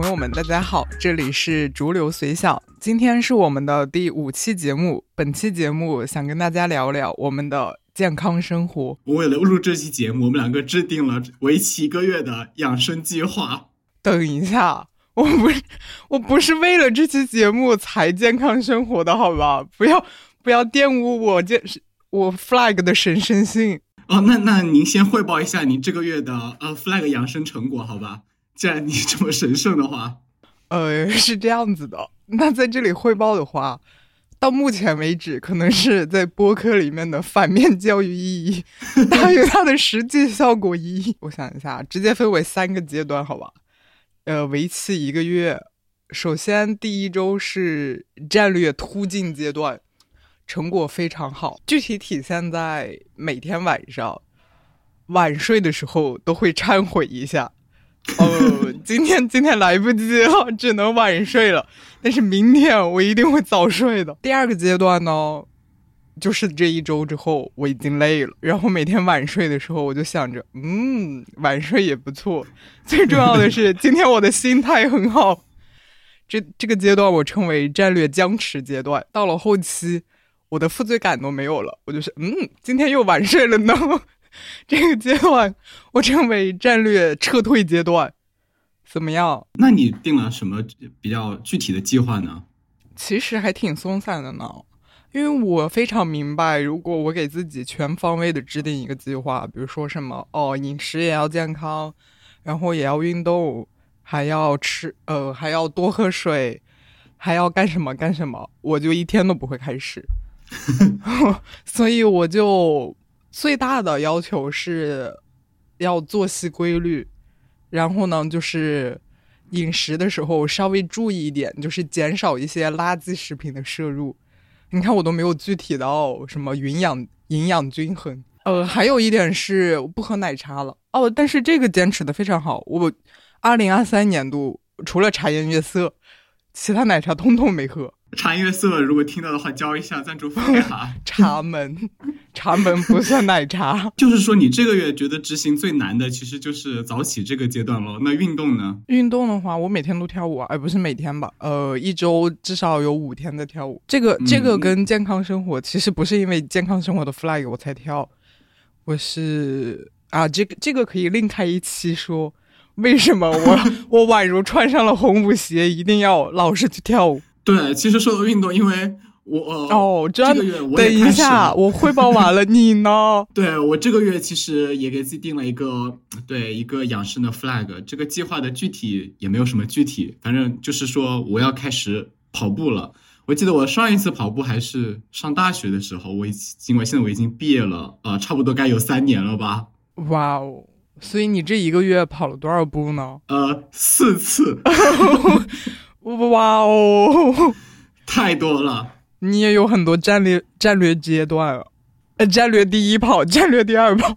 朋友们，大家好，这里是逐流随想，今天是我们的第五期节目。本期节目想跟大家聊聊我们的健康生活。为了录这期节目，我们两个制定了为期一个月的养生计划。等一下，我不是我不是为了这期节目才健康生活的，好吧？不要不要玷污我健我 flag 的神圣性。哦，那那您先汇报一下您这个月的呃 flag 养生成果，好吧？既然你这么神圣的话，呃，是这样子的。那在这里汇报的话，到目前为止，可能是在播客里面的反面教育意义 大于它的实际效果意义。我想一下，直接分为三个阶段，好吧？呃，为期一个月。首先，第一周是战略突进阶段，成果非常好，具体体现在每天晚上晚睡的时候都会忏悔一下。哦，今天今天来不及了，只能晚睡了。但是明天我一定会早睡的。第二个阶段呢，就是这一周之后我已经累了，然后每天晚睡的时候我就想着，嗯，晚睡也不错。最重要的是，今天我的心态很好。这这个阶段我称为战略僵持阶段。到了后期，我的负罪感都没有了，我就是，嗯，今天又晚睡了呢。这个阶段我称为战略撤退阶段，怎么样？那你定了什么比较具体的计划呢？其实还挺松散的呢，因为我非常明白，如果我给自己全方位的制定一个计划，比如说什么哦，饮食也要健康，然后也要运动，还要吃呃，还要多喝水，还要干什么干什么，我就一天都不会开始 所以我就。最大的要求是要作息规律，然后呢，就是饮食的时候稍微注意一点，就是减少一些垃圾食品的摄入。你看，我都没有具体到什么营养营养均衡。呃，还有一点是我不喝奶茶了。哦，但是这个坚持的非常好。我二零二三年度除了茶颜悦色，其他奶茶通通没喝。茶颜悦色，如果听到的话，交一下赞助费哈。茶门，茶门不算奶茶。就是说，你这个月觉得执行最难的，其实就是早起这个阶段喽。那运动呢？运动的话，我每天都跳舞啊，而不是每天吧。呃，一周至少有五天在跳舞。这个这个跟健康生活其实不是因为健康生活的 flag 我才跳，我是啊，这个这个可以另开一期说，为什么我我宛如穿上了红舞鞋，一定要老是去跳舞。对，其实说到运动，因为我哦，这个月我等一下，我汇报完了，你呢？对我这个月其实也给自己定了一个对一个养生的 flag，这个计划的具体也没有什么具体，反正就是说我要开始跑步了。我记得我上一次跑步还是上大学的时候，我已尽管现在我已经毕业了，呃，差不多该有三年了吧。哇哦，所以你这一个月跑了多少步呢？呃，四次。哇哦，太多了！你也有很多战略战略阶段，呃，战略第一跑，战略第二跑。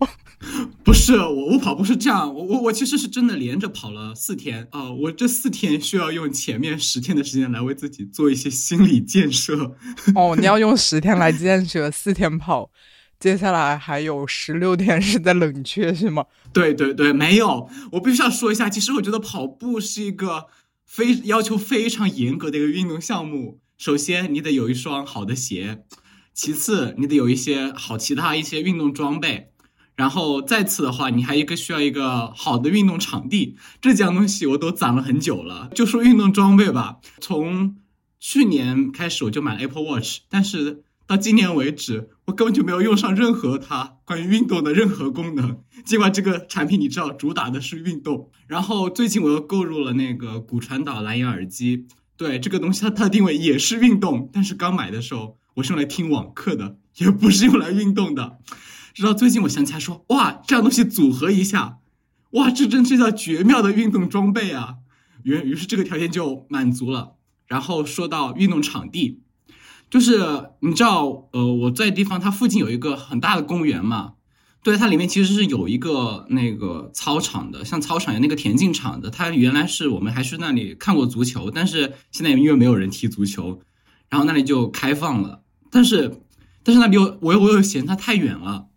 不是我，我跑步是这样，我我我其实是真的连着跑了四天啊！我这四天需要用前面十天的时间来为自己做一些心理建设。哦，你要用十天来建设，四天跑，接下来还有十六天是在冷却，是吗？对对对，没有，我必须要说一下，其实我觉得跑步是一个。非要求非常严格的一个运动项目。首先，你得有一双好的鞋；其次，你得有一些好其他一些运动装备；然后再次的话，你还一个需要一个好的运动场地。这几样东西我都攒了很久了。就说运动装备吧，从去年开始我就买了 Apple Watch，但是。到今年为止，我根本就没有用上任何它关于运动的任何功能。尽管这个产品你知道主打的是运动，然后最近我又购入了那个骨传导蓝牙耳机。对这个东西，它它的定位也是运动，但是刚买的时候我是用来听网课的，也不是用来运动的。直到最近我想起来说，哇，这样东西组合一下，哇，这真是叫绝妙的运动装备啊！于于是这个条件就满足了。然后说到运动场地。就是你知道，呃，我在地方，它附近有一个很大的公园嘛，对，它里面其实是有一个那个操场的，像操场有那个田径场的。它原来是我们还是那里看过足球，但是现在因为没有人踢足球，然后那里就开放了。但是，但是那里又我又我又嫌它太远了，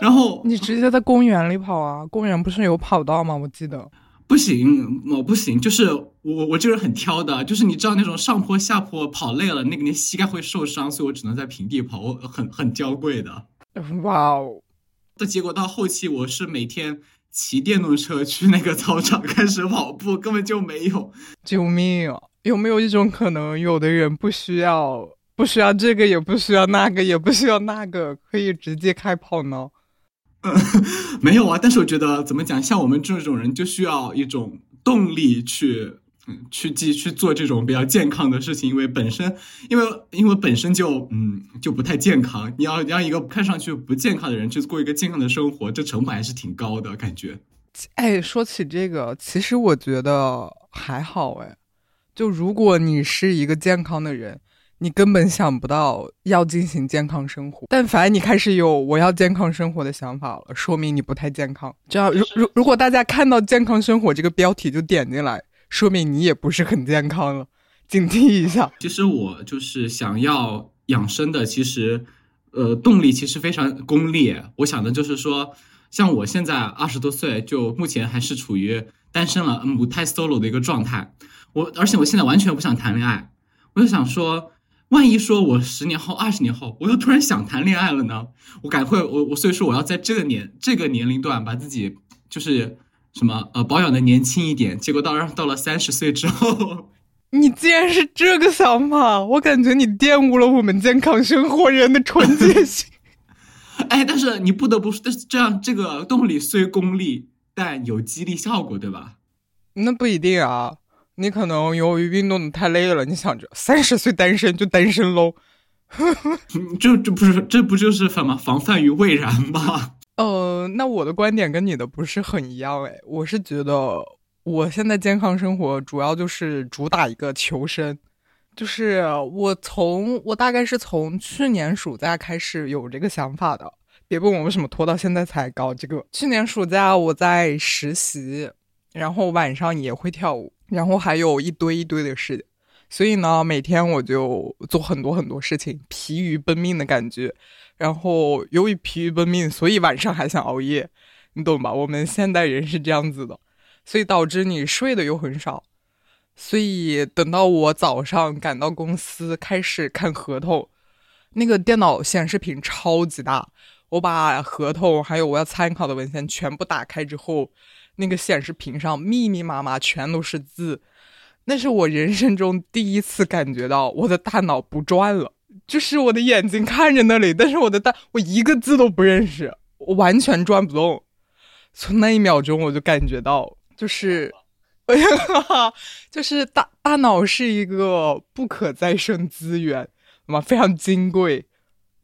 然后你直接在公园里跑啊？公园不是有跑道吗？我记得。不行，我不行，就是我我这个人很挑的，就是你知道那种上坡下坡跑累了，那个你膝盖会受伤，所以我只能在平地跑，我很很娇贵的。哇哦！的结果到后期，我是每天骑电动车去那个操场开始跑步，根本就没有。救命啊！有没有一种可能，有的人不需要不需要这个，也不需要那个，也不需要那个，可以直接开跑呢？嗯没有啊，但是我觉得怎么讲，像我们这种人就需要一种动力去，嗯，去继去做这种比较健康的事情，因为本身，因为因为本身就，嗯，就不太健康。你要让一个看上去不健康的人去过一个健康的生活，这成本还是挺高的感觉。哎，说起这个，其实我觉得还好哎，就如果你是一个健康的人。你根本想不到要进行健康生活，但凡你开始有我要健康生活的想法了，说明你不太健康。这样，如如如果大家看到健康生活这个标题就点进来，说明你也不是很健康了，警惕一下。其实我就是想要养生的，其实，呃，动力其实非常功利。我想的就是说，像我现在二十多岁，就目前还是处于单身了，母胎 solo 的一个状态。我而且我现在完全不想谈恋爱，我就想说。万一说我十年后、二十年后，我又突然想谈恋爱了呢？我赶快，我我所以说我要在这个年这个年龄段把自己就是什么呃保养的年轻一点。结果到到了三十岁之后，你竟然是这个想法，我感觉你玷污了我们健康生活人的纯洁性。哎，但是你不得不说，但是这样这个动力虽功利，但有激励效果，对吧？那不一定啊。你可能由于运动的太累了，你想着三十岁单身就单身喽，这这不是这不就是什么防范于未然吗？呃，那我的观点跟你的不是很一样哎，我是觉得我现在健康生活主要就是主打一个求生，就是我从我大概是从去年暑假开始有这个想法的，别问我为什么拖到现在才搞这个。去年暑假我在实习，然后晚上也会跳舞。然后还有一堆一堆的事，所以呢，每天我就做很多很多事情，疲于奔命的感觉。然后由于疲于奔命，所以晚上还想熬夜，你懂吧？我们现代人是这样子的，所以导致你睡的又很少。所以等到我早上赶到公司开始看合同，那个电脑显示屏超级大，我把合同还有我要参考的文献全部打开之后。那个显示屏上密密麻麻全都是字，那是我人生中第一次感觉到我的大脑不转了，就是我的眼睛看着那里，但是我的大我一个字都不认识，我完全转不动。从那一秒钟我就感觉到，就是，哎呀，就是大大脑是一个不可再生资源，嘛非常金贵，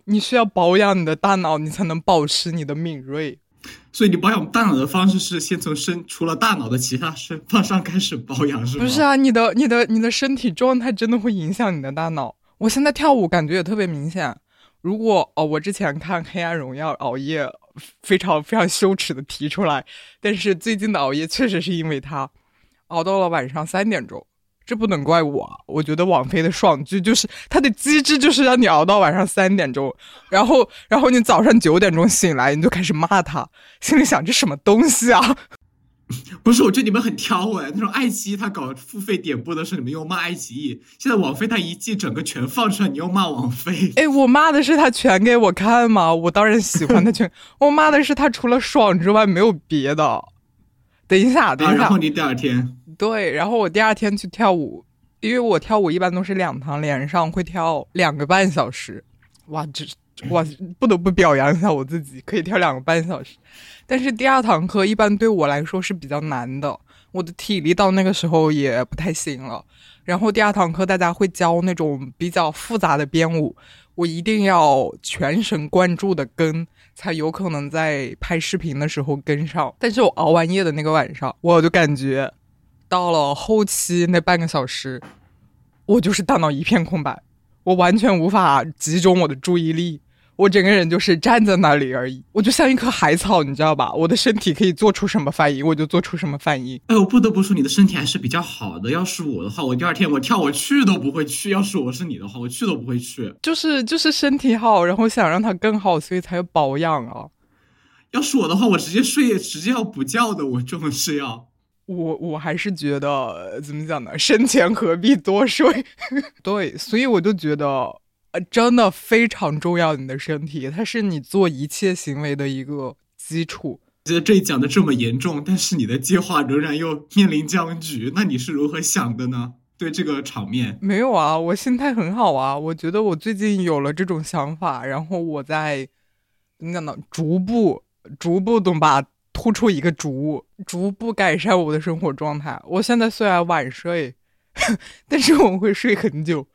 你需要保养你的大脑，你才能保持你的敏锐。所以你保养大脑的方式是先从身除了大脑的其他身方上开始保养，是吗？不是啊，你的你的你的身体状态真的会影响你的大脑。我现在跳舞感觉也特别明显。如果哦，我之前看《黑暗荣耀》熬夜，非常非常羞耻的提出来，但是最近的熬夜确实是因为它熬到了晚上三点钟。这不能怪我，我觉得网飞的爽剧就是它的机制，就是让你熬到晚上三点钟，然后，然后你早上九点钟醒来，你就开始骂他，心里想这什么东西啊？不是，我觉得你们很挑哎，那种爱奇艺他搞付费点播的时候，你们又骂爱奇艺，现在网飞他一季整个全放出来，你又骂网飞。哎，我骂的是他全给我看吗？我当然喜欢他全，我骂的是他除了爽之外没有别的。等一下，等一下。然后你第二天。对，然后我第二天去跳舞，因为我跳舞一般都是两堂连上，会跳两个半小时。哇，这 哇不得不表扬一下我自己，可以跳两个半小时。但是第二堂课一般对我来说是比较难的，我的体力到那个时候也不太行了。然后第二堂课大家会教那种比较复杂的编舞，我一定要全神贯注的跟，才有可能在拍视频的时候跟上。但是我熬完夜的那个晚上，我就感觉。到了后期那半个小时，我就是大脑一片空白，我完全无法集中我的注意力，我整个人就是站在那里而已，我就像一棵海草，你知道吧？我的身体可以做出什么反应，我就做出什么反应。哎，我不得不说，你的身体还是比较好的。要是我的话，我第二天我跳我去都不会去。要是我是你的话，我去都不会去。就是就是身体好，然后想让它更好，所以才要保养啊。要是我的话，我直接睡，直接要补觉的，我真的是要。我我还是觉得怎么讲呢？生前何必多睡？对，所以我就觉得，呃，真的非常重要。你的身体，它是你做一切行为的一个基础。觉得这讲的这么严重，但是你的计划仍然又面临僵局，那你是如何想的呢？对这个场面，没有啊，我心态很好啊。我觉得我最近有了这种想法，然后我在怎么讲呢？逐步，逐步懂吧？突出一个逐，逐步改善我的生活状态。我现在虽然晚睡，但是我会睡很久，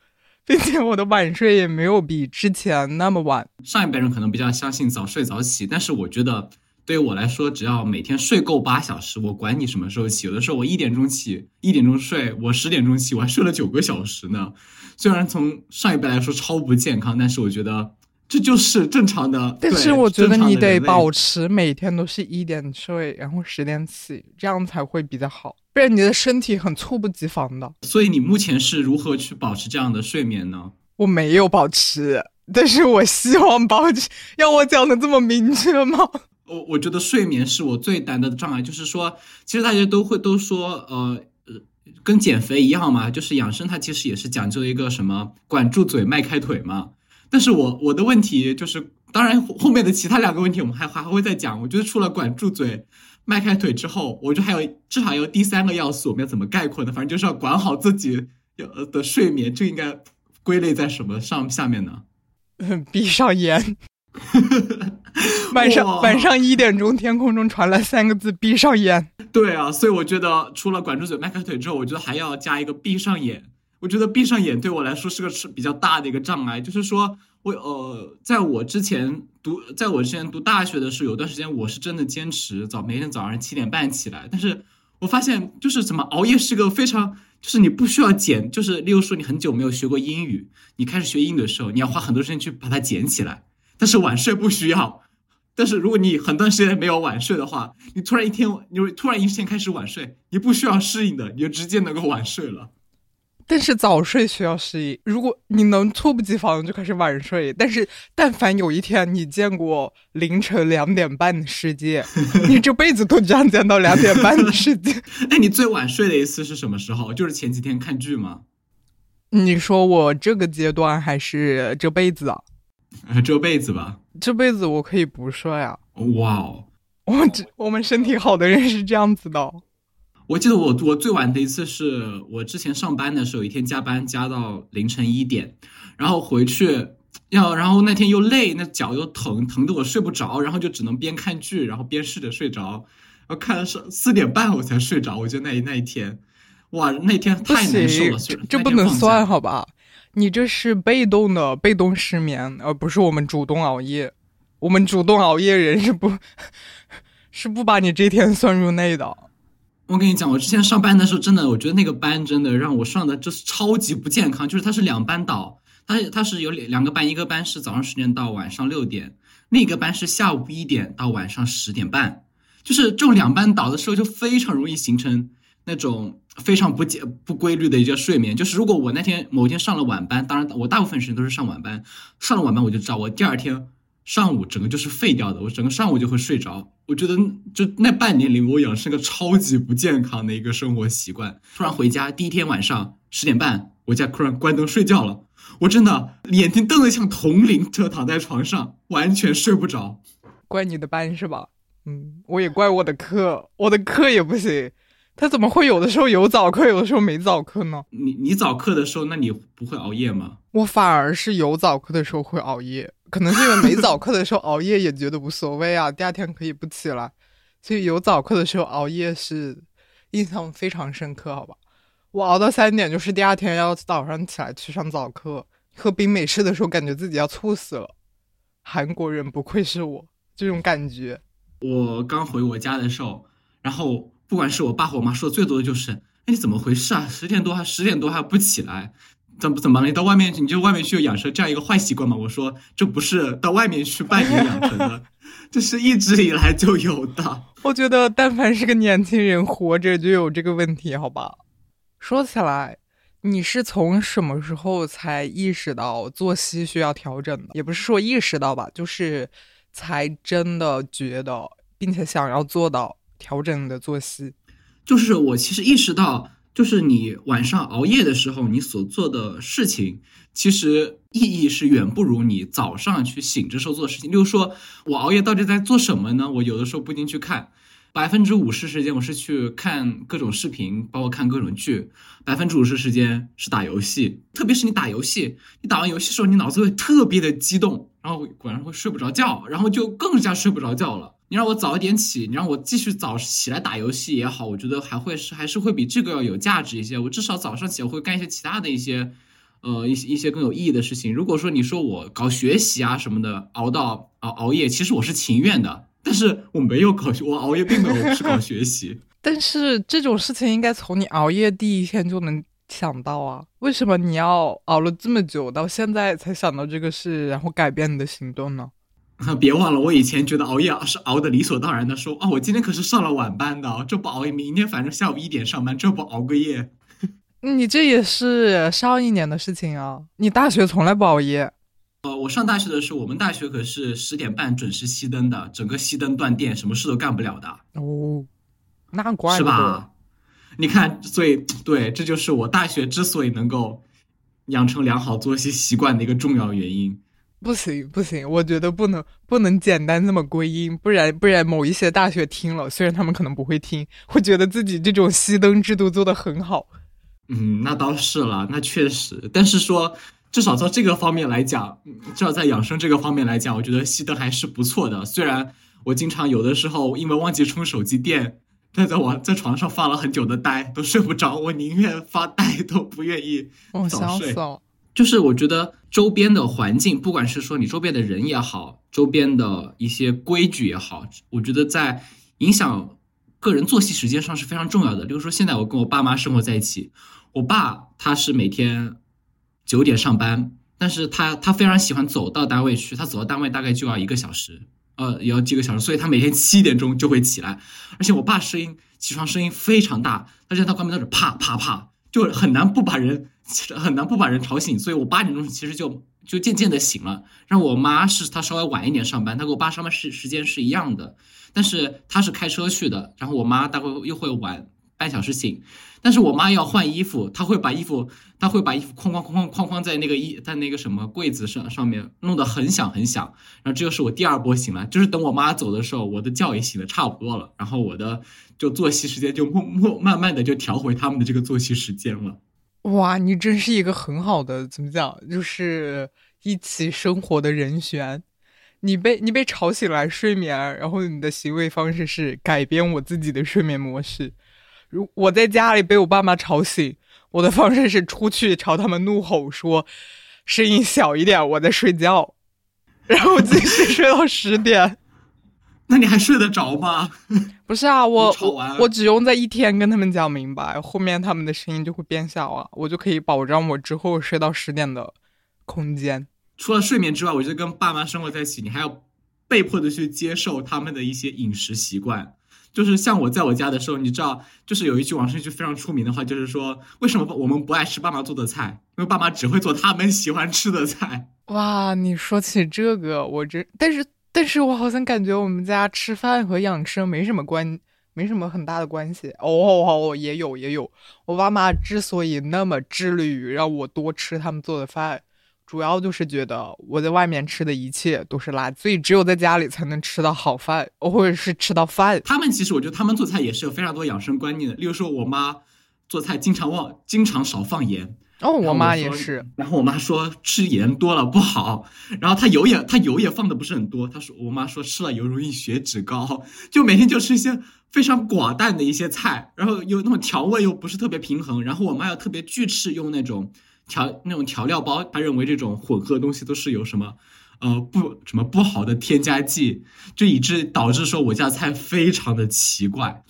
并且我的晚睡也没有比之前那么晚。上一辈人可能比较相信早睡早起，但是我觉得对于我来说，只要每天睡够八小时，我管你什么时候起。有的时候我一点钟起，一点钟睡，我十点钟起，我还睡了九个小时呢。虽然从上一辈来说超不健康，但是我觉得。这就是正常的，但是我觉得你得保持每天都是一点睡，然后十点起，这样才会比较好，不然你的身体很猝不及防的。所以你目前是如何去保持这样的睡眠呢？我没有保持，但是我希望保持。要我讲的这么明确吗？我我觉得睡眠是我最大的障碍，就是说，其实大家都会都说，呃呃，跟减肥一样嘛，就是养生它其实也是讲究一个什么，管住嘴，迈开腿嘛。但是我我的问题就是，当然后面的其他两个问题我们还还还会再讲。我觉得除了管住嘴、迈开腿之后，我觉得还有至少有第三个要素，我们要怎么概括呢？反正就是要管好自己要的睡眠，这应该归类在什么上下面呢？闭上眼。晚上晚上一点钟，天空中传来三个字：闭上眼。对啊，所以我觉得除了管住嘴、迈开腿之后，我觉得还要加一个闭上眼。我觉得闭上眼对我来说是个是比较大的一个障碍，就是说我呃，在我之前读，在我之前读大学的时候，有段时间我是真的坚持早每天早上七点半起来，但是我发现就是怎么熬夜是个非常，就是你不需要减，就是例如说你很久没有学过英语，你开始学英语的时候，你要花很多时间去把它捡起来，但是晚睡不需要，但是如果你很段时间没有晚睡的话，你突然一天你突然一天开始晚睡，你不需要适应的，你就直接能够晚睡了。但是早睡需要适应，如果你能猝不及防就开始晚睡，但是但凡有一天你见过凌晨两点半的世界，你这辈子都将见到两点半的世界。哎，你最晚睡的一次是什么时候？就是前几天看剧吗？你说我这个阶段还是这辈子啊？这辈子吧。这辈子我可以不睡啊。哇哦，我这我们身体好的人是这样子的。我记得我我最晚的一次是我之前上班的时候，一天加班加到凌晨一点，然后回去要，然后那天又累，那脚又疼，疼的我睡不着，然后就只能边看剧，然后边试着睡着，然后看是四点半我才睡着。我觉得那那一天，哇，那天太难受了，这不能算好吧？你这是被动的被动失眠，而不是我们主动熬夜。我们主动熬夜人是不，是不把你这天算入内的。我跟你讲，我之前上班的时候，真的，我觉得那个班真的让我上的就是超级不健康。就是它是两班倒，它它是有两两个班，一个班是早上十点到晚上六点，另一个班是下午一点到晚上十点半。就是这种两班倒的时候，就非常容易形成那种非常不健不规律的一个睡眠。就是如果我那天某天上了晚班，当然我大部分时间都是上晚班，上了晚班我就知道我第二天。上午整个就是废掉的，我整个上午就会睡着。我觉得就那半年里，我养成个超级不健康的一个生活习惯。突然回家，第一天晚上十点半，我家突然关灯睡觉了。我真的眼睛瞪得像铜铃，就躺在床上，完全睡不着。怪你的班是吧？嗯，我也怪我的课，我的课也不行。他怎么会有的时候有早课，有的时候没早课呢？你你早课的时候，那你不会熬夜吗？我反而是有早课的时候会熬夜。可能是因为没早课的时候 熬夜也觉得无所谓啊，第二天可以不起来，所以有早课的时候熬夜是印象非常深刻，好吧？我熬到三点，就是第二天要早上起来去上早课，喝冰美式的时候感觉自己要猝死了。韩国人不愧是我，这种感觉。我刚回我家的时候，然后不管是我爸和我妈说的最多的就是：“哎，你怎么回事啊？十点多还十点多还不起来？”怎么怎么了？你到外面去，你就外面去养成这样一个坏习惯吗？我说这不是到外面去半年养成的，这是一直以来就有的。我觉得但凡是个年轻人活着就有这个问题，好吧？说起来，你是从什么时候才意识到作息需要调整的？也不是说意识到吧，就是才真的觉得，并且想要做到调整你的作息。就是我其实意识到，就是你晚上熬夜的时候，你所做的事情，其实意义是远不如你早上去醒着时候做的事情。例如说，我熬夜到底在做什么呢？我有的时候不一定去看。百分之五十时间我是去看各种视频，包括看各种剧。百分之五十时间是打游戏，特别是你打游戏，你打完游戏的时候，你脑子会特别的激动，然后晚上会睡不着觉，然后就更加睡不着觉了。你让我早一点起，你让我继续早起来打游戏也好，我觉得还会是还是会比这个要有价值一些。我至少早上起来会干一些其他的一些，呃，一些一些更有意义的事情。如果说你说我搞学习啊什么的，熬到熬熬夜，其实我是情愿的。但是我没有搞学，我熬夜并没有是搞学习。但是这种事情应该从你熬夜第一天就能想到啊？为什么你要熬了这么久，到现在才想到这个事，然后改变你的行动呢？别忘了，我以前觉得熬夜是熬的理所当然的，说啊，我今天可是上了晚班的，这不熬夜，明天反正下午一点上班，这不熬个夜。你这也是上一年的事情啊！你大学从来不熬夜。呃，我上大学的时候，我们大学可是十点半准时熄灯的，整个熄灯断电，什么事都干不了的。哦，那怪是吧？你看，所以对，这就是我大学之所以能够养成良好作息习惯的一个重要原因。不行不行，我觉得不能不能简单这么归因，不然不然某一些大学听了，虽然他们可能不会听，会觉得自己这种熄灯制度做的很好。嗯，那倒是了，那确实，但是说。至少在这个方面来讲，至少在养生这个方面来讲，我觉得熄灯还是不错的。虽然我经常有的时候因为忘记充手机电，但在我在床上发了很久的呆，都睡不着。我宁愿发呆都不愿意早睡。就是我觉得周边的环境，不管是说你周边的人也好，周边的一些规矩也好，我觉得在影响个人作息时间上是非常重要的。比如说现在我跟我爸妈生活在一起，我爸他是每天。九点上班，但是他他非常喜欢走到单位去，他走到单位大概就要一个小时，呃，也要几个小时，所以他每天七点钟就会起来，而且我爸声音起床声音非常大，而且他关门都是啪啪啪，就很难不把人其实 很难不把人吵醒，所以我八点钟其实就就渐渐的醒了。然后我妈是她稍微晚一点上班，她跟我爸上班时时间是一样的，但是她是开车去的，然后我妈大概又会晚。半小时醒，但是我妈要换衣服，她会把衣服，她会把衣服哐哐哐哐哐哐在那个衣在那个什么柜子上上面弄得很响很响，然后这就是我第二波醒了，就是等我妈走的时候，我的觉也醒的差不多了，然后我的就作息时间就默默慢慢的就调回他们的这个作息时间了。哇，你真是一个很好的怎么讲，就是一起生活的人选。你被你被吵醒来睡眠，然后你的行为方式是改变我自己的睡眠模式。如我在家里被我爸妈吵醒，我的方式是出去朝他们怒吼说：“声音小一点，我在睡觉。”然后继续睡到十点。那你还睡得着吗？不是啊，我我只用在一天跟他们讲明白，后面他们的声音就会变小啊，我就可以保障我之后睡到十点的空间。除了睡眠之外，我觉得跟爸妈生活在一起，你还要被迫的去接受他们的一些饮食习惯。就是像我在我家的时候，你知道，就是有一句网上一句非常出名的话，就是说，为什么我们不爱吃爸妈做的菜？因为爸妈只会做他们喜欢吃的菜。哇，你说起这个，我真，但是，但是我好像感觉我们家吃饭和养生没什么关，没什么很大的关系。哦哦，也有也有，我爸妈之所以那么致力于让我多吃他们做的饭。主要就是觉得我在外面吃的一切都是垃圾，所以只有在家里才能吃到好饭，或者是吃到饭。他们其实我觉得他们做菜也是有非常多养生观念的。例如说，我妈做菜经常忘，经常少放盐。哦，我妈也是。然后我妈说吃盐多了不好，然后她油也她油也放的不是很多。她说我妈说吃了油容易血脂高，就每天就吃一些非常寡淡的一些菜，然后又那种调味又不是特别平衡。然后我妈又特别拒吃用那种。调那种调料包，他认为这种混合东西都是有什么，呃，不什么不好的添加剂，就以致导致说我家菜非常的奇怪。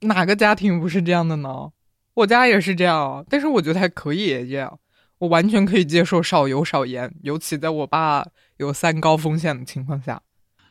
哪个家庭不是这样的呢？我家也是这样，但是我觉得还可以这样，我完全可以接受少油少盐，尤其在我爸有三高风险的情况下。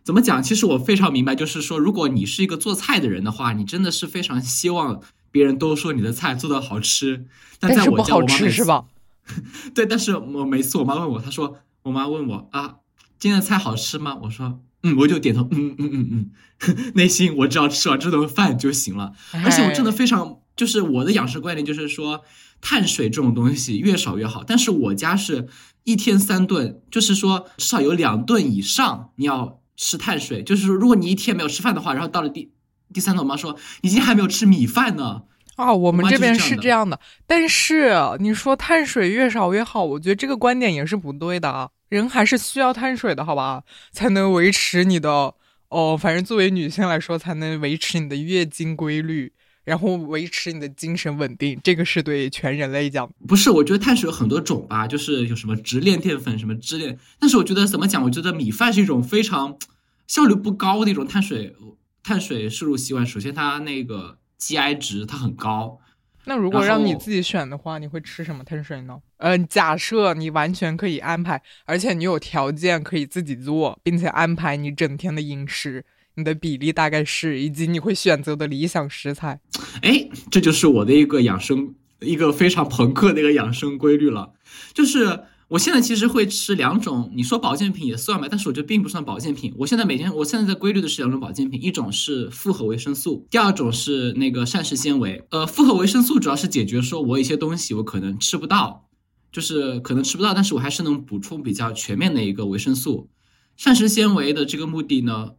怎么讲？其实我非常明白，就是说，如果你是一个做菜的人的话，你真的是非常希望别人都说你的菜做的好吃。但在我家，好吃是吧？对，但是我每次我妈问我，她说我妈问我啊，今天的菜好吃吗？我说嗯，我就点头，嗯嗯嗯嗯，内心我只要吃完这顿饭就行了。而且我真的非常，就是我的养生观念就是说，碳水这种东西越少越好。但是我家是一天三顿，就是说至少有两顿以上你要吃碳水。就是说，如果你一天没有吃饭的话，然后到了第第三顿，我妈说你今天还没有吃米饭呢。啊，我们这边是这样的。但是你说碳水越少越好，我觉得这个观点也是不对的啊。人还是需要碳水的，好吧，才能维持你的哦。反正作为女性来说，才能维持你的月经规律，然后维持你的精神稳定。这个是对全人类讲。不是，我觉得碳水有很多种吧，就是有什么直链淀粉，什么支链。但是我觉得怎么讲？我觉得米饭是一种非常效率不高的一种碳水碳水摄入习惯。首先，它那个 GI 值它很高。那如果让你自己选的话，你会吃什么碳水呢？嗯，假设你完全可以安排，而且你有条件可以自己做，并且安排你整天的饮食，你的比例大概是，以及你会选择的理想食材。哎，这就是我的一个养生，一个非常朋克的一个养生规律了，就是。我现在其实会吃两种，你说保健品也算吧，但是我觉得并不算保健品。我现在每天，我现在在规律的吃两种保健品，一种是复合维生素，第二种是那个膳食纤维。呃，复合维生素主要是解决说我一些东西我可能吃不到，就是可能吃不到，但是我还是能补充比较全面的一个维生素。膳食纤维的这个目的呢，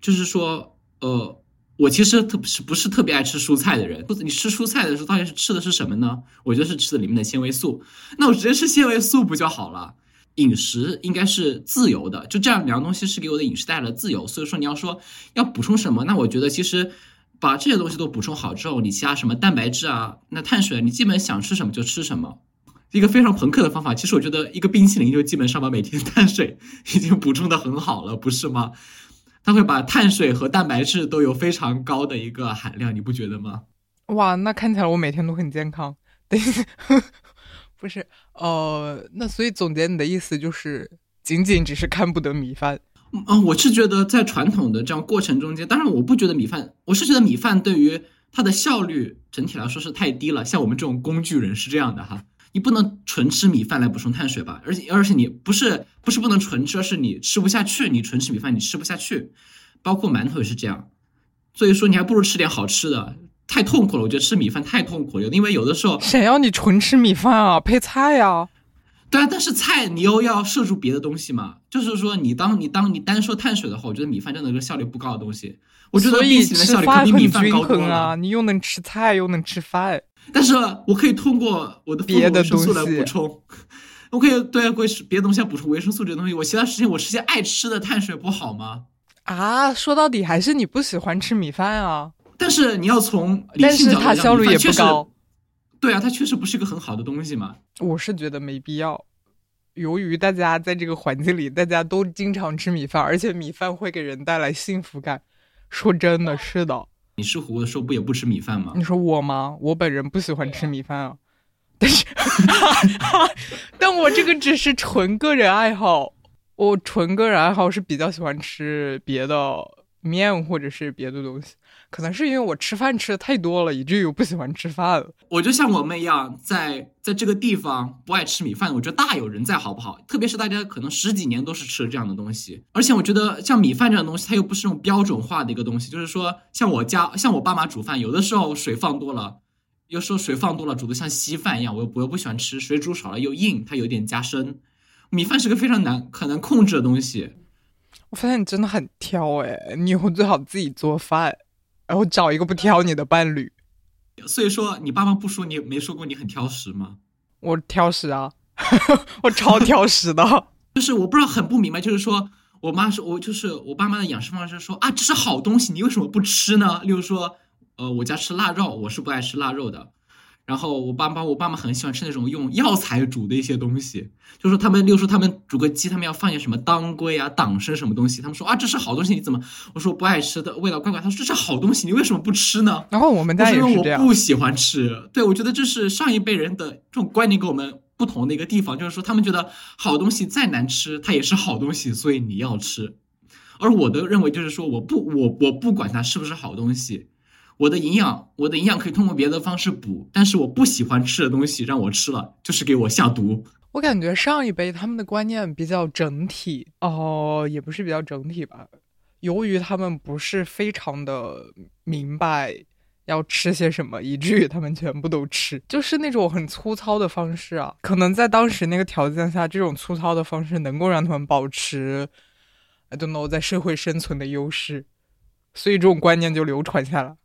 就是说，呃。我其实特是不是特别爱吃蔬菜的人？不，你吃蔬菜的时候到底是吃的是什么呢？我觉得是吃的里面的纤维素。那我直接吃纤维素不就好了？饮食应该是自由的，就这样两个东西是给我的饮食带来了自由。所以说你要说要补充什么，那我觉得其实把这些东西都补充好之后，你其他什么蛋白质啊、那碳水，你基本想吃什么就吃什么，一个非常朋克的方法。其实我觉得一个冰淇淋就基本上把每天 碳水已经补充的很好了，不是吗？它会把碳水和蛋白质都有非常高的一个含量，你不觉得吗？哇，那看起来我每天都很健康。对，不是，呃，那所以总结你的意思就是，仅仅只是看不得米饭。嗯，我是觉得在传统的这样过程中间，当然我不觉得米饭，我是觉得米饭对于它的效率整体来说是太低了。像我们这种工具人是这样的哈。你不能纯吃米饭来补充碳水吧？而且而且你不是不是不能纯吃，而是你吃不下去。你纯吃米饭你吃不下去，包括馒头也是这样。所以说你还不如吃点好吃的，太痛苦了。我觉得吃米饭太痛苦了，因为有的时候谁要你纯吃米饭啊？配菜呀？对啊，但是菜你又要摄入别的东西嘛。就是说你当你当你单说碳水的话，我觉得米饭真的是效率不高的东西。我觉得比起来效率肯比米饭高多了。你又能吃菜又能吃饭。但是我可以通过我的别的维生素来补充，我可以对维别的东西要补充维生素这东西。我其他时间我吃些爱吃的碳水不好吗？啊，说到底还是你不喜欢吃米饭啊。但是你要从理性角度讲，米饭确实，对啊，它确实不是一个很好的东西嘛。我是觉得没必要。由于大家在这个环境里，大家都经常吃米饭，而且米饭会给人带来幸福感。说真的，是的。你吃火锅的时候不也不吃米饭吗？你说我吗？我本人不喜欢吃米饭啊，但是，但我这个只是纯个人爱好。我纯个人爱好是比较喜欢吃别的面或者是别的东西。可能是因为我吃饭吃的太多了，以至于我不喜欢吃饭了。我就像我们一样，在在这个地方不爱吃米饭，我觉得大有人在，好不好？特别是大家可能十几年都是吃这样的东西，而且我觉得像米饭这样的东西，它又不是那种标准化的一个东西。就是说，像我家，像我爸妈煮饭，有的时候水放多了，有时候水放多了，煮的像稀饭一样，我又我又不喜欢吃。水煮少了又硬，它有点加深。米饭是个非常难很难控制的东西。我发现你真的很挑哎，你以后最好自己做饭。然后找一个不挑你的伴侣，所以说你爸妈不说你没说过你很挑食吗？我挑食啊，我超挑食的。就是我不知道很不明白，就是说我妈说，我就是我爸妈的养生方式说啊，这是好东西，你为什么不吃呢？例如说，呃，我家吃腊肉，我是不爱吃腊肉的。然后我爸妈，我爸妈很喜欢吃那种用药材煮的一些东西，就说他们，例如说他们煮个鸡，他们要放些什么当归啊、党参什么东西，他们说啊，这是好东西，你怎么？我说我不爱吃的，味道怪怪。他说这是好东西，你为什么不吃呢？然后我们家也是因为我不喜欢吃。对，我觉得这是上一辈人的这种观念跟我们不同的一个地方，就是说他们觉得好东西再难吃，它也是好东西，所以你要吃。而我的认为就是说，我不，我我不管它是不是好东西。我的营养，我的营养可以通过别的方式补，但是我不喜欢吃的东西让我吃了，就是给我下毒。我感觉上一辈他们的观念比较整体哦，也不是比较整体吧，由于他们不是非常的明白要吃些什么，以至于他们全部都吃，就是那种很粗糙的方式啊。可能在当时那个条件下，这种粗糙的方式能够让他们保持，I don't know，在社会生存的优势，所以这种观念就流传下来。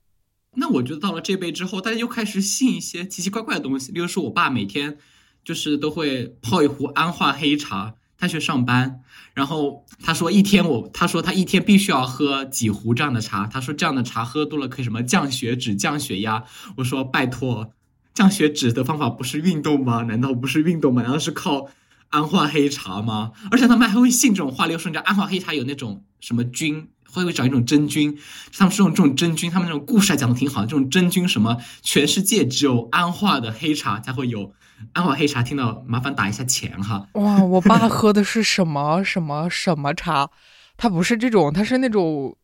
那我觉得到了这辈之后，大家又开始信一些奇奇怪怪的东西，例如说，我爸每天就是都会泡一壶安化黑茶。他去上班，然后他说一天我他说他一天必须要喝几壶这样的茶。他说这样的茶喝多了可以什么降血脂、降血压。我说拜托，降血脂的方法不是运动吗？难道不是运动吗？难道是靠安化黑茶吗？而且他们还会信这种话，例如说你知道安化黑茶有那种什么菌，会不会找一种真菌，他们是用这种真菌，他们那种故事还讲的挺好的，这种真菌什么全世界只有安化的黑茶才会有。安化黑茶，听到麻烦打一下钱哈。哇，我爸喝的是什么 什么什么茶？他不是这种，他是那种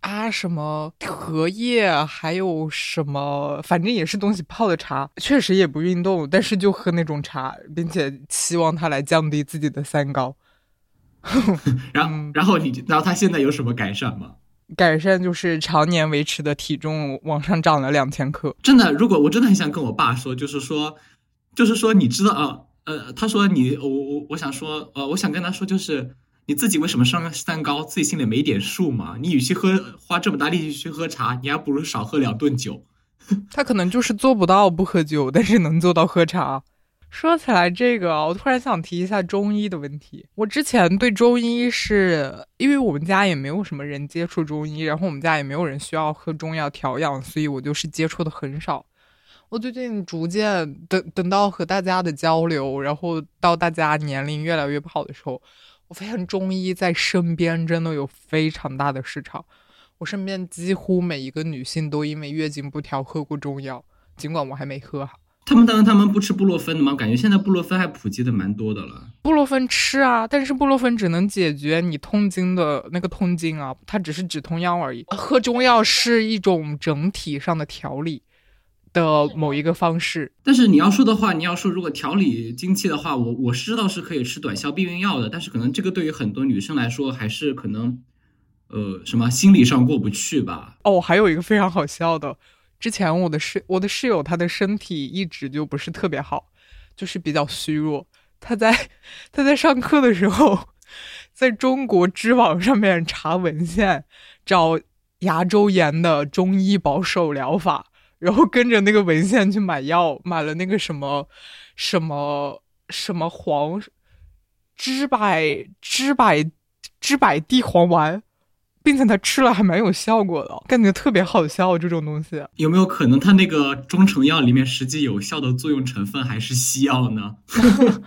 啊什么荷叶，还有什么，反正也是东西泡的茶。确实也不运动，但是就喝那种茶，并且期望他来降低自己的三高。然后，然后你，然后他现在有什么改善吗？改善就是常年维持的体重往上涨了两千克。真的，如果我真的很想跟我爸说，就是说。就是说，你知道啊，呃，他说你，我我我想说，呃，我想跟他说，就是你自己为什么上三高，自己心里没点数吗？你与其喝花这么大力气去喝茶，你还不如少喝两顿酒。他可能就是做不到不喝酒，但是能做到喝茶。说起来这个，我突然想提一下中医的问题。我之前对中医是因为我们家也没有什么人接触中医，然后我们家也没有人需要喝中药调养，所以我就是接触的很少。我最近逐渐等等到和大家的交流，然后到大家年龄越来越不好的时候，我发现中医在身边真的有非常大的市场。我身边几乎每一个女性都因为月经不调喝过中药，尽管我还没喝哈。他们当然他们不吃布洛芬的吗？感觉现在布洛芬还普及的蛮多的了。布洛芬吃啊，但是布洛芬只能解决你痛经的那个痛经啊，它只是止痛药而已。喝中药是一种整体上的调理。的某一个方式，但是你要说的话，你要说如果调理经期的话，我我知道是可以吃短效避孕药的，但是可能这个对于很多女生来说还是可能，呃，什么心理上过不去吧。哦，还有一个非常好笑的，之前我的室我的室友他的身体一直就不是特别好，就是比较虚弱。他在他在上课的时候，在中国知网上面查文献，找牙周炎的中医保守疗法。然后跟着那个文献去买药，买了那个什么，什么什么黄，知柏知柏知柏地黄丸，并且他吃了还蛮有效果的，感觉特别好笑。这种东西有没有可能，它那个中成药里面实际有效的作用成分还是西药呢？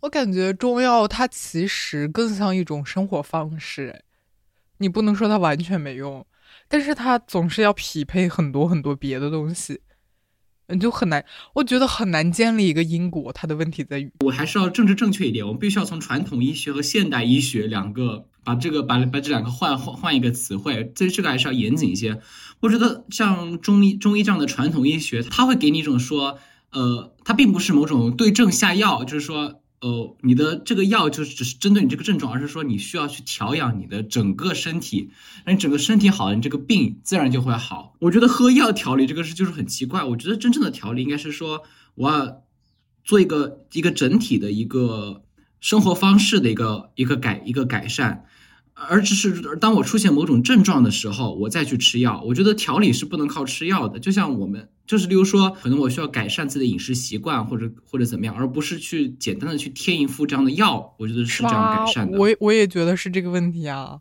我感觉中药它其实更像一种生活方式，你不能说它完全没用。但是它总是要匹配很多很多别的东西，嗯，就很难，我觉得很难建立一个因果。它的问题在于，我还是要政治正确一点，我们必须要从传统医学和现代医学两个把这个把把这两个换换换一个词汇，这这个还是要严谨一些。我觉得像中医中医这样的传统医学，它会给你一种说，呃，它并不是某种对症下药，就是说。呃，你的这个药就只是针对你这个症状，而是说你需要去调养你的整个身体，那你整个身体好了，你这个病自然就会好。我觉得喝药调理这个事就是很奇怪。我觉得真正的调理应该是说，我要做一个一个整体的一个生活方式的一个一个改一个改善。而只是当我出现某种症状的时候，我再去吃药。我觉得调理是不能靠吃药的。就像我们，就是例如说，可能我需要改善自己的饮食习惯，或者或者怎么样，而不是去简单的去贴一副这样的药。我觉得是这样改善的。我我也觉得是这个问题啊。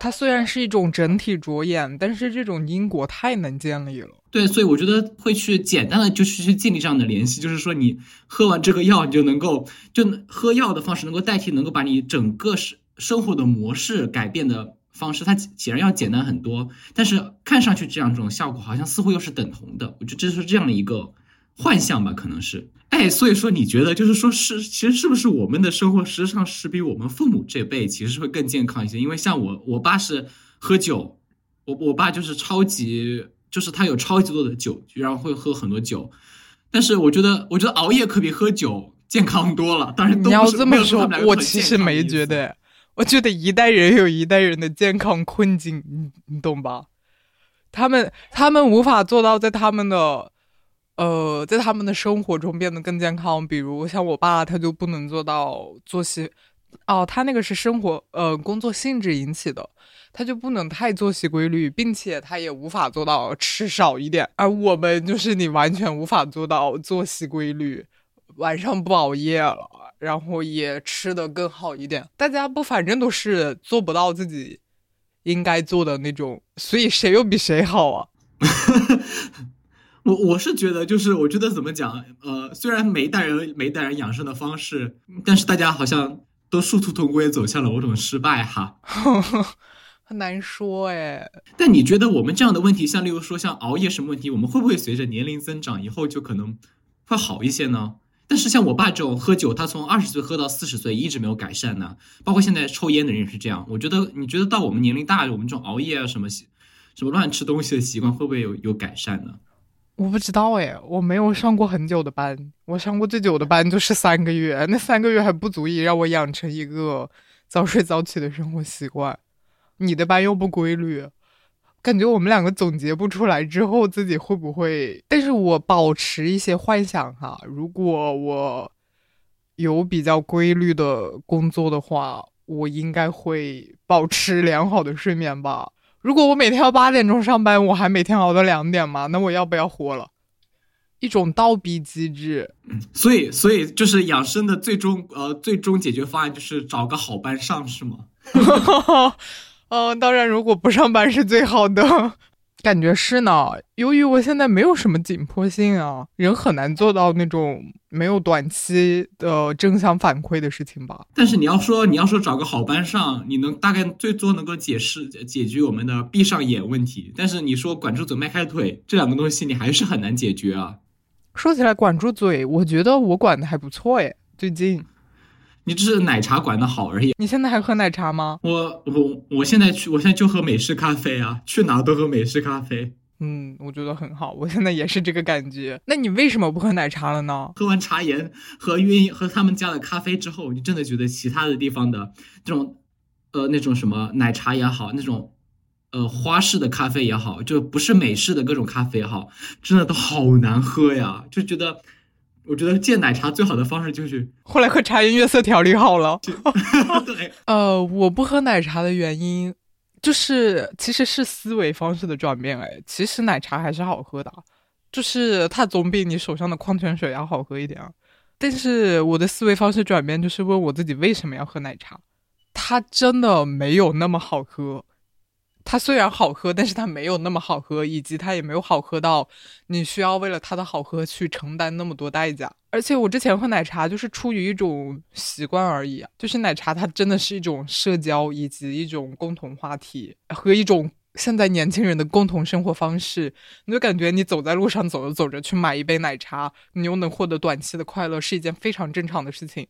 它虽然是一种整体着眼，但是这种因果太难建立了。对，所以我觉得会去简单的就是去建立这样的联系，就是说你喝完这个药，你就能够就喝药的方式能够代替，能够把你整个是。生活的模式改变的方式，它显然要简单很多，但是看上去这样这种效果好像似乎又是等同的。我觉得这是这样的一个幻象吧，可能是。哎，所以说你觉得就是说是，其实是不是我们的生活实际上是比我们父母这辈其实会更健康一些？因为像我，我爸是喝酒，我我爸就是超级，就是他有超级多的酒，然后会喝很多酒，但是我觉得，我觉得熬夜可比喝酒健康多了。当然，你要这么说，我其实没觉得。我觉得一代人有一代人的健康困境，你你懂吧？他们他们无法做到在他们的呃在他们的生活中变得更健康，比如像我爸，他就不能做到作息哦，他那个是生活呃工作性质引起的，他就不能太作息规律，并且他也无法做到吃少一点，而我们就是你完全无法做到作息规律，晚上不熬夜了。然后也吃的更好一点，大家不反正都是做不到自己应该做的那种，所以谁又比谁好啊？我我是觉得，就是我觉得怎么讲，呃，虽然每一代人每一代人养生的方式，但是大家好像都殊途同归，走向了某种失败哈。很难说哎。但你觉得我们这样的问题，像例如说像熬夜什么问题，我们会不会随着年龄增长以后就可能会好一些呢？但是像我爸这种喝酒，他从二十岁喝到四十岁一直没有改善呢。包括现在抽烟的人也是这样。我觉得，你觉得到我们年龄大，我们这种熬夜啊什么习，什么乱吃东西的习惯，会不会有有改善呢？我不知道哎，我没有上过很久的班，我上过最久的班就是三个月，那三个月还不足以让我养成一个早睡早起的生活习惯。你的班又不规律。感觉我们两个总结不出来之后自己会不会？但是我保持一些幻想哈，如果我有比较规律的工作的话，我应该会保持良好的睡眠吧。如果我每天要八点钟上班，我还每天熬到两点吗？那我要不要活了？一种倒逼机制。嗯，所以所以就是养生的最终呃最终解决方案就是找个好班上是吗？嗯，当然，如果不上班是最好的，感觉是呢。由于我现在没有什么紧迫性啊，人很难做到那种没有短期的正向反馈的事情吧。但是你要说你要说找个好班上，你能大概最多能够解释解决我们的闭上眼问题。但是你说管住嘴迈开腿这两个东西，你还是很难解决啊。说起来管住嘴，我觉得我管的还不错诶，最近。你只是奶茶管的好而已。你现在还喝奶茶吗？我我我现在去，我现在就喝美式咖啡啊，去哪都喝美式咖啡。嗯，我觉得很好，我现在也是这个感觉。那你为什么不喝奶茶了呢？喝完茶颜和晕和他们家的咖啡之后，你真的觉得其他的地方的这种，呃，那种什么奶茶也好，那种，呃，花式的咖啡也好，就不是美式的各种咖啡也好，真的都好难喝呀，就觉得。我觉得戒奶茶最好的方式就是 后来喝茶颜悦色调理好了。对，呃，我不喝奶茶的原因就是其实是思维方式的转变。哎，其实奶茶还是好喝的，就是它总比你手上的矿泉水要好喝一点啊。但是我的思维方式转变就是问我自己为什么要喝奶茶？它真的没有那么好喝。它虽然好喝，但是它没有那么好喝，以及它也没有好喝到你需要为了它的好喝去承担那么多代价。而且我之前喝奶茶就是出于一种习惯而已，就是奶茶它真的是一种社交以及一种共同话题和一种现在年轻人的共同生活方式。你就感觉你走在路上走着走着去买一杯奶茶，你又能获得短期的快乐，是一件非常正常的事情。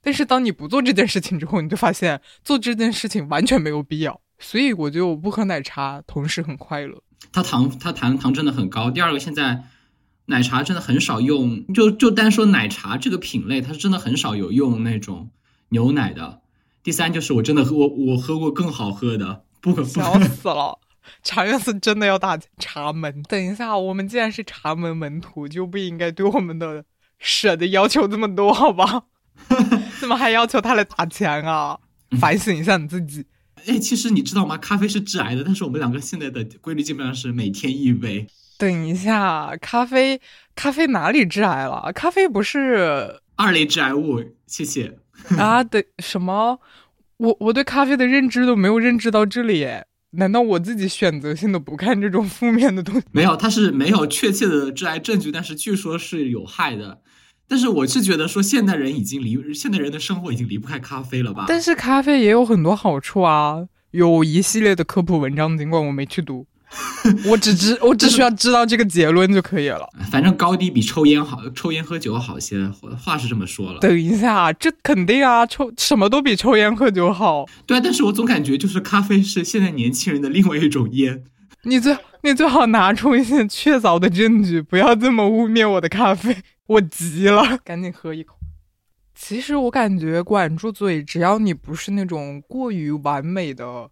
但是当你不做这件事情之后，你就发现做这件事情完全没有必要。所以我觉得我不喝奶茶，同时很快乐。它糖，它糖糖真的很高。第二个，现在奶茶真的很少用，就就单说奶茶这个品类，它是真的很少有用那种牛奶的。第三就是我真的喝我我喝过更好喝的，不可笑死了。茶院是真的要打茶门。等一下，我们既然是茶门门徒，就不应该对我们的舍的要求这么多，好吧？怎么还要求他来打钱啊？反省一下你自己。哎，其实你知道吗？咖啡是致癌的，但是我们两个现在的规律基本上是每天一杯。等一下，咖啡咖啡哪里致癌了？咖啡不是二类致癌物。谢谢。啊，对什么？我我对咖啡的认知都没有认知到这里。难道我自己选择性的不看这种负面的东西？没有，它是没有确切的致癌证据，但是据说是有害的。但是我是觉得说，现代人已经离现代人的生活已经离不开咖啡了吧？但是咖啡也有很多好处啊，有一系列的科普文章，尽管我没去读，我只知我只需要知道这个结论就可以了。反正高低比抽烟好，抽烟喝酒好些，话是这么说了。等一下，这肯定啊，抽什么都比抽烟喝酒好。对啊，但是我总感觉就是咖啡是现在年轻人的另外一种烟。你最你最好拿出一些确凿的证据，不要这么污蔑我的咖啡。我急了，赶紧喝一口。其实我感觉管住嘴，只要你不是那种过于完美的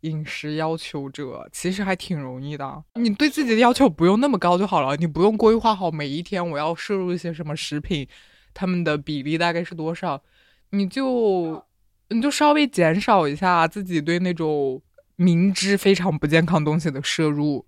饮食要求者，其实还挺容易的。你对自己的要求不用那么高就好了，你不用规划好每一天我要摄入一些什么食品，它们的比例大概是多少，你就你就稍微减少一下自己对那种明知非常不健康东西的摄入，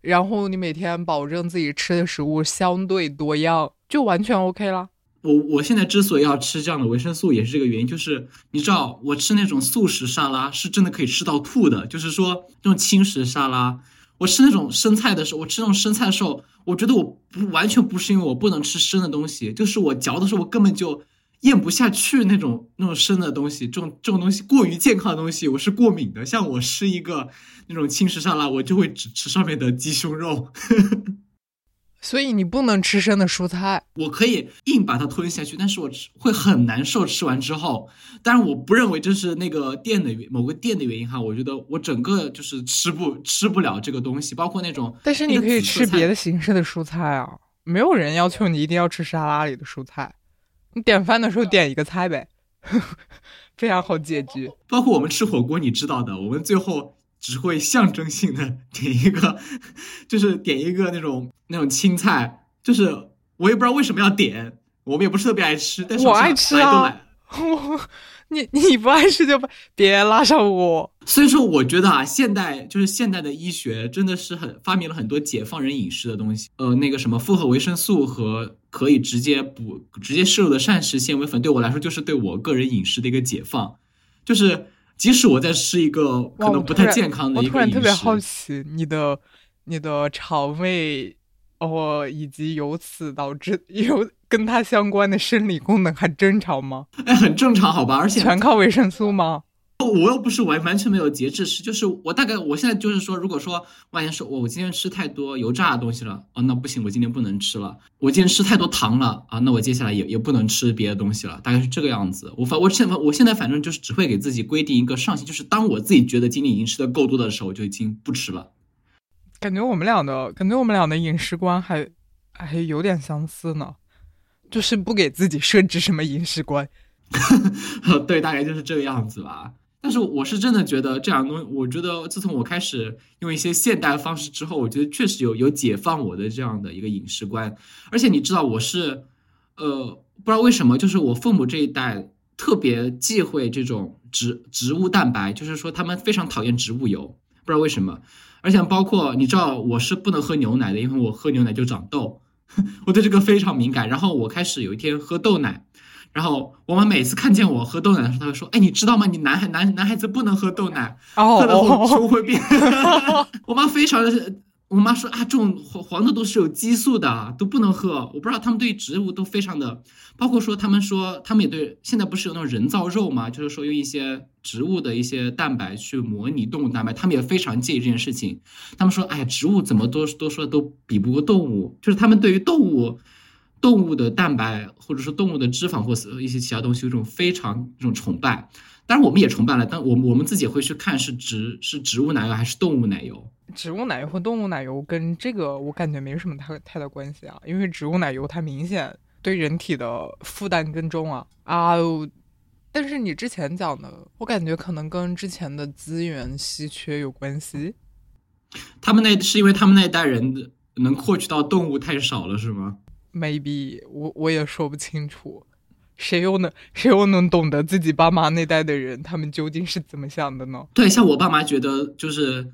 然后你每天保证自己吃的食物相对多样，就完全 OK 了。我我现在之所以要吃这样的维生素，也是这个原因。就是你知道，我吃那种素食沙拉是真的可以吃到吐的。就是说，那种轻食沙拉，我吃那种生菜的时候，我吃那种生菜的时候，我觉得我不完全不是因为我不能吃生的东西，就是我嚼的时候，我根本就咽不下去那种那种生的东西。这种这种东西过于健康的东西，我是过敏的。像我吃一个那种轻食沙拉，我就会只吃上面的鸡胸肉。所以你不能吃生的蔬菜，我可以硬把它吞下去，但是我吃会很难受。吃完之后，但是我不认为这是那个店的某个店的原因哈，我觉得我整个就是吃不吃不了这个东西，包括那种。但是你可以吃别的形式的蔬菜啊，没有人要求你一定要吃沙拉里的蔬菜，你点饭的时候点一个菜呗，非常好解决。包括我们吃火锅，你知道的，我们最后。只会象征性的 点一个，就是点一个那种那种青菜，就是我也不知道为什么要点，我们也不是特别爱吃，但是我爱吃啊。我你你不爱吃就别拉上我。所以说，我觉得啊，现代就是现代的医学真的是很发明了很多解放人饮食的东西。呃，那个什么复合维生素和可以直接补、直接摄入的膳食纤维粉，对我来说就是对我个人饮食的一个解放，就是。即使我在吃一个可能不太健康的一个饮食，我突然特别好奇，你的你的肠胃哦，以及由此导致 有跟它相关的生理功能还正常吗？哎，很正常，好吧，而且全靠维生素吗？我又不是完完全没有节制吃，就是我大概我现在就是说，如果说万一说我我今天吃太多油炸的东西了，哦，那不行，我今天不能吃了。我今天吃太多糖了啊，那我接下来也也不能吃别的东西了，大概是这个样子。我反我现我现在反正就是只会给自己规定一个上限，就是当我自己觉得今天已经吃的够多的时候，我就已经不吃了。感觉我们俩的感觉我们俩的饮食观还还有点相似呢，就是不给自己设置什么饮食观。对，大概就是这个样子吧。但是我是真的觉得这样东西，我觉得自从我开始用一些现代方式之后，我觉得确实有有解放我的这样的一个饮食观。而且你知道，我是，呃，不知道为什么，就是我父母这一代特别忌讳这种植植物蛋白，就是说他们非常讨厌植物油，不知道为什么。而且包括你知道，我是不能喝牛奶的，因为我喝牛奶就长痘，我对这个非常敏感。然后我开始有一天喝豆奶。然后我妈每次看见我喝豆奶的时候，她会说：“哎，你知道吗？你男孩男男孩子不能喝豆奶，喝了后胸会变。”我妈非常的，我妈说啊，这种黄黄的都是有激素的，都不能喝。我不知道他们对植物都非常的，包括说他们说他们也对现在不是有那种人造肉吗？就是说用一些植物的一些蛋白去模拟动物蛋白，他们也非常介意这件事情。他们说：“哎呀，植物怎么都都说都比不过动物。”就是他们对于动物。动物的蛋白，或者说动物的脂肪，或是一些其他东西，有一种非常一种崇拜。当然，我们也崇拜了，但我我们自己会去看是植是植物奶油还是动物奶油。植物奶油和动物奶油跟这个我感觉没什么太太大关系啊，因为植物奶油它明显对人体的负担更重啊啊！但是你之前讲的，我感觉可能跟之前的资源稀缺有关系。他们那是因为他们那一代人能获取到动物太少了，是吗？maybe 我我也说不清楚，谁又能 谁又能懂得自己爸妈那代的人他们究竟是怎么想的呢？对，像我爸妈觉得就是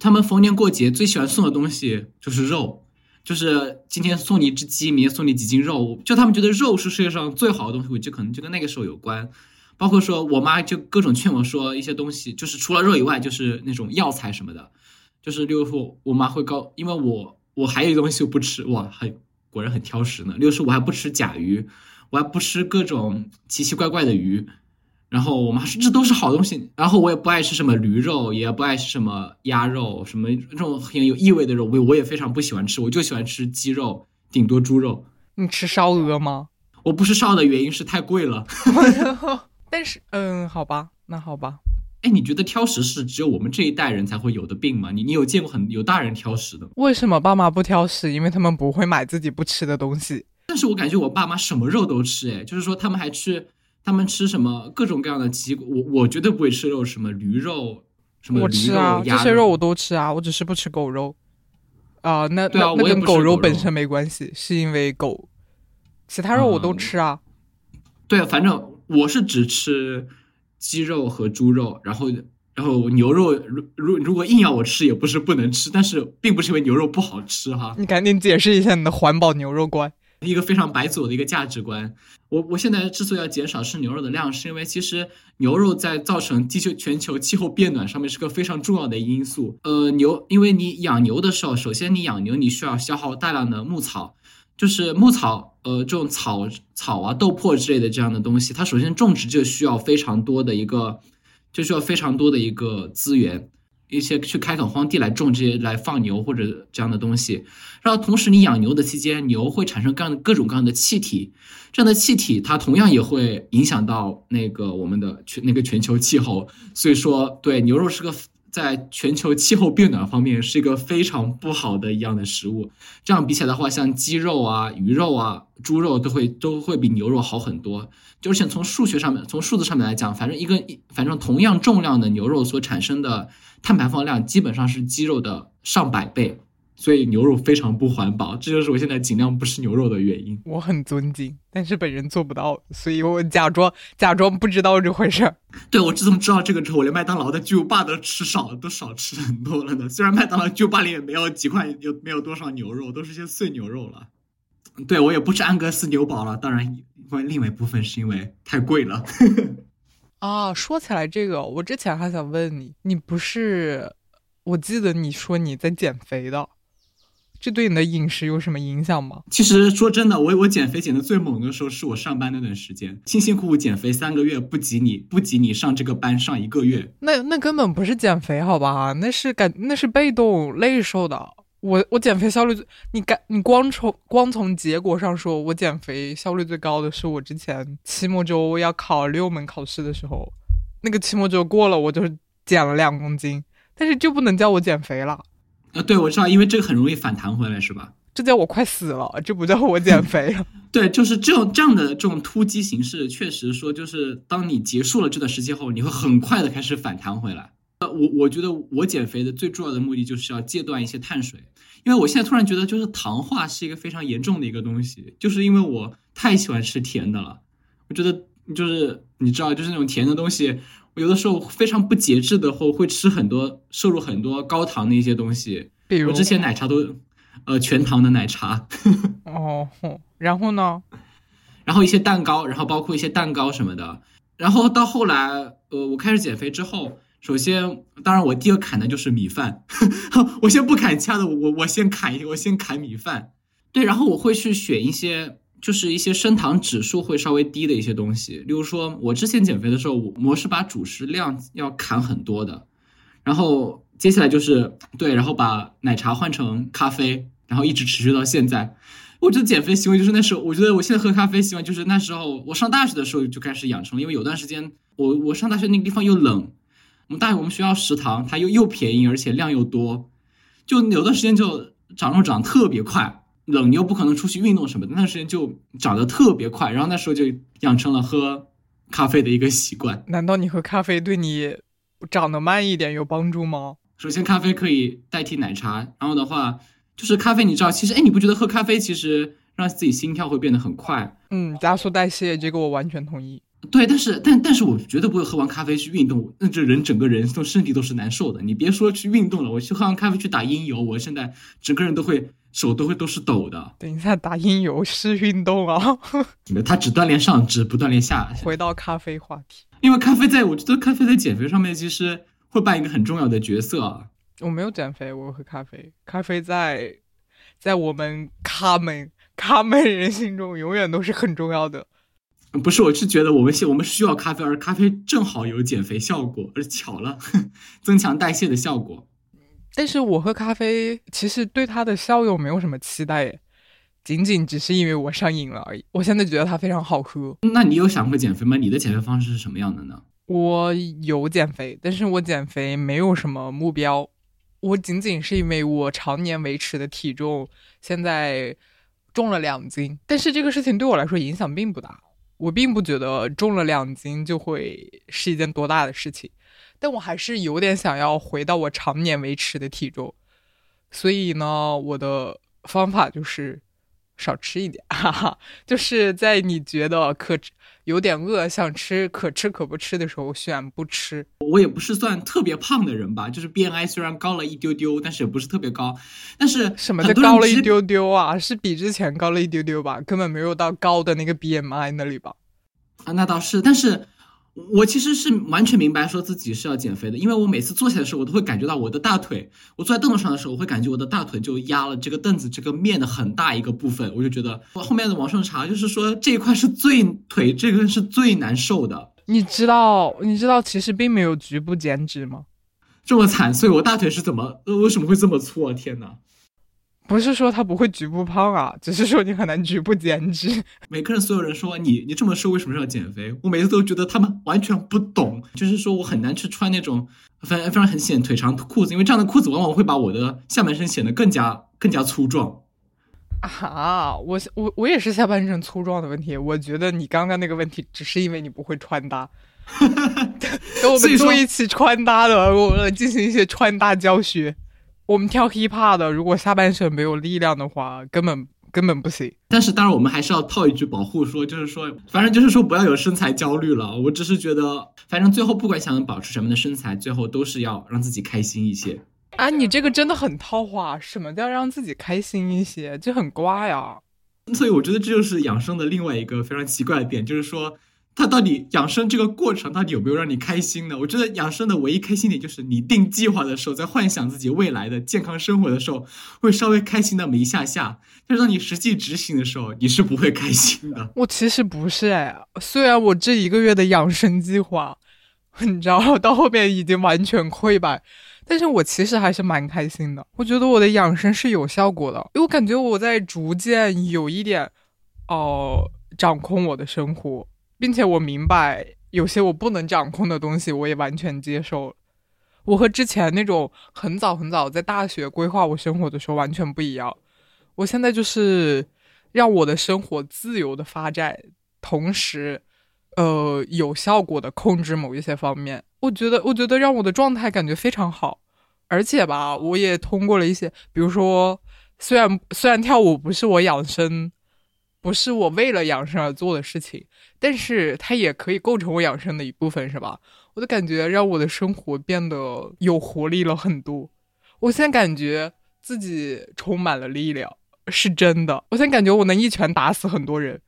他们逢年过节最喜欢送的东西就是肉，就是今天送你一只鸡，明天送你几斤肉，就他们觉得肉是世界上最好的东西，我就可能就跟那个时候有关。包括说我妈就各种劝我说一些东西，就是除了肉以外，就是那种药材什么的，就是例如说我妈会告，因为我我还有一东西我不吃，哇，还。果然很挑食呢。六是我还不吃甲鱼，我还不吃各种奇奇怪怪的鱼。然后我妈说这都是好东西。然后我也不爱吃什么驴肉，也不爱吃什么鸭肉，什么这种很有异味的肉，我我也非常不喜欢吃。我就喜欢吃鸡肉，顶多猪肉。你吃烧鹅吗？我不吃烧的原因是太贵了。但是，嗯，好吧，那好吧。哎，你觉得挑食是只有我们这一代人才会有的病吗？你你有见过很有大人挑食的？为什么爸妈不挑食？因为他们不会买自己不吃的东西。但是我感觉我爸妈什么肉都吃，哎，就是说他们还吃，他们吃什么各种各样的鸡，我我绝对不会吃肉，什么驴肉，什么我驴啊，这些肉我都吃啊，我只是不吃狗肉。啊、那对啊我跟狗肉本身没关系，是因为狗，其他肉我都嗯吃啊。对啊，反正我是只吃鸡肉和猪肉，然后然后牛肉，如如如果硬要我吃，也不是不能吃，但是并不是因为牛肉不好吃哈，你赶紧解释一下你的环保牛肉观。一个非常白左的一个价值观。我我现在之所以要减少吃牛肉的量，是因为其实牛肉在造成地球全球气候变暖上面是个非常重要的因素。呃，牛，因为你养牛的时候，首先你养牛你需要消耗大量的牧草，就是牧草，呃，这种草草啊、豆粕之类的这样的东西，它首先种植就需要非常多的一个，就需要非常多的一个资源。一些去开垦荒地来种这些来放牛或者这样的东西，然后同时你养牛的期间，牛会产生各样各种各样的气体，这样的气体它同样也会影响到那个我们的全那个全球气候，所以说对牛肉是个在全球气候变暖方面是一个非常不好的一样的食物。这样比起来的话，像鸡肉啊、鱼肉啊、猪肉都会都会比牛肉好很多。就而且从数学上面，从数字上面来讲，反正一个反正同样重量的牛肉所产生的碳排放量基本上是鸡肉的上百倍，所以牛肉非常不环保。这就是我现在尽量不吃牛肉的原因。我很尊敬，但是本人做不到，所以我假装假装不知道这回事儿。对我自从知道这个之后，我连麦当劳的巨无霸都吃少了，都少吃很多了呢。虽然麦当劳巨无霸里也没有几块，有没有多少牛肉，都是些碎牛肉了。对我也不吃安格斯牛堡了，当然，另外一部分是因为太贵了。啊，说起来这个，我之前还想问你，你不是？我记得你说你在减肥的，这对你的饮食有什么影响吗？其实说真的，我我减肥减的最猛的时候是我上班那段时间，辛辛苦苦减肥三个月，不及你不及你上这个班上一个月。那那根本不是减肥，好吧？那是感那是被动累瘦的。我我减肥效率最，你感你光从光从结果上说，我减肥效率最高的是我之前期末周要考六门考试的时候，那个期末周过了，我就减了两公斤，但是就不能叫我减肥了，啊，对，我知道，因为这个很容易反弹回来，是吧？这叫我快死了，这不叫我减 肥了。对，就是这种这样的这种突击形式，确实说，就是当你结束了这段时间后，你会很快的开始反弹回来。呃，我我觉得我减肥的最重要的目的就是要戒断一些碳水，因为我现在突然觉得，就是糖化是一个非常严重的一个东西，就是因为我太喜欢吃甜的了。我觉得就是你知道，就是那种甜的东西，我有的时候非常不节制的后会吃很多摄入很多高糖的一些东西。比如我之前奶茶都，呃，全糖的奶茶。哦，然后呢？然后一些蛋糕，然后包括一些蛋糕什么的。然后到后来，呃，我开始减肥之后，首先，当然我第一个砍的就是米饭，我先不砍其他的，我我先砍一，我先砍米饭。对，然后我会去选一些，就是一些升糖指数会稍微低的一些东西，例如说，我之前减肥的时候，我我是把主食量要砍很多的，然后接下来就是对，然后把奶茶换成咖啡，然后一直持续到现在。我觉得减肥习惯就是那时候，我觉得我现在喝咖啡习惯就是那时候我上大学的时候就开始养成了，因为有段时间我我上大学那个地方又冷，我们大学我们学校食堂它又又便宜而且量又多，就有段时间就长肉长得特别快，冷你又不可能出去运动什么的，那段时间就长得特别快，然后那时候就养成了喝咖啡的一个习惯。难道你喝咖啡对你长得慢一点有帮助吗？首先，咖啡可以代替奶茶，然后的话就是咖啡，你知道，其实哎，你不觉得喝咖啡其实让自己心跳会变得很快？嗯，加速代谢，这个我完全同意。对，但是但但是我绝对不会喝完咖啡去运动，那这人整个人都身体都是难受的。你别说去运动了，我去喝完咖啡去打音游，我现在整个人都会手都会都是抖的。等一下，打音游是运动啊。他只锻炼上肢，不锻炼下。回到咖啡话题，因为咖啡在我觉得咖啡在减肥上面其实会扮一个很重要的角色啊。我没有减肥，我喝咖啡。咖啡在在我们咖们咖们人心中永远都是很重要的。不是，我是觉得我们现我们需要咖啡，而咖啡正好有减肥效果，而巧了，增强代谢的效果。但是我喝咖啡其实对它的效用没有什么期待耶，仅仅只是因为我上瘾了而已。我现在觉得它非常好喝。那你有想过减肥吗？你的减肥方式是什么样的呢？我有减肥，但是我减肥没有什么目标，我仅仅是因为我常年维持的体重现在重了两斤，但是这个事情对我来说影响并不大，我并不觉得重了两斤就会是一件多大的事情，但我还是有点想要回到我常年维持的体重，所以呢，我的方法就是少吃一点，哈哈，就是在你觉得可有点饿，想吃可吃可不吃的时候，选不吃。我也不是算特别胖的人吧，就是 BMI 虽然高了一丢丢，但是也不是特别高。但是什么叫高了一丢丢啊？是比之前高了一丢丢吧？根本没有到高的那个 BMI 那里吧？啊，那倒是，但是。我其实是完全明白说自己是要减肥的，因为我每次坐起来的时候，我都会感觉到我的大腿，我坐在凳子上的时候，我会感觉我的大腿就压了这个凳子这个面的很大一个部分，我就觉得我后面的网上查就是说这一块是最腿这个是最难受的。你知道你知道其实并没有局部减脂吗？这么惨，所以我大腿是怎么为什么会这么粗啊？天哪！不是说他不会局部胖啊，只是说你很难局部减脂。每个人所有人说你你这么瘦为什么要减肥？我每次都觉得他们完全不懂，就是说我很难去穿那种非常非常很显腿长的裤子，因为这样的裤子往往会把我的下半身显得更加更加粗壮。啊，我我我也是下半身粗壮的问题。我觉得你刚刚那个问题只是因为你不会穿搭。等我们做一期穿搭的，我们进行一些穿搭教学。我们跳 hiphop 的，如果下半身没有力量的话，根本根本不行。但是当然，我们还是要套一句保护说，就是说，反正就是说，不要有身材焦虑了。我只是觉得，反正最后不管想保持什么的身材，最后都是要让自己开心一些。啊，你这个真的很套话。什么叫让自己开心一些？就很瓜呀。所以我觉得这就是养生的另外一个非常奇怪的点，就是说。它到底养生这个过程到底有没有让你开心呢？我觉得养生的唯一开心点就是你定计划的时候，在幻想自己未来的健康生活的时候，会稍微开心那么一下下。但是当你实际执行的时候，你是不会开心的。我其实不是哎，虽然我这一个月的养生计划，你知道到后面已经完全溃败，但是我其实还是蛮开心的。我觉得我的养生是有效果的，因为我感觉我在逐渐有一点哦掌控我的生活。并且我明白，有些我不能掌控的东西，我也完全接受。我和之前那种很早很早在大学规划我生活的时候完全不一样。我现在就是让我的生活自由的发展，同时，呃，有效果的控制某一些方面。我觉得，我觉得让我的状态感觉非常好。而且吧，我也通过了一些，比如说，虽然虽然跳舞不是我养生。不是我为了养生而做的事情，但是它也可以构成我养生的一部分，是吧？我的感觉让我的生活变得有活力了很多。我现在感觉自己充满了力量，是真的。我现在感觉我能一拳打死很多人，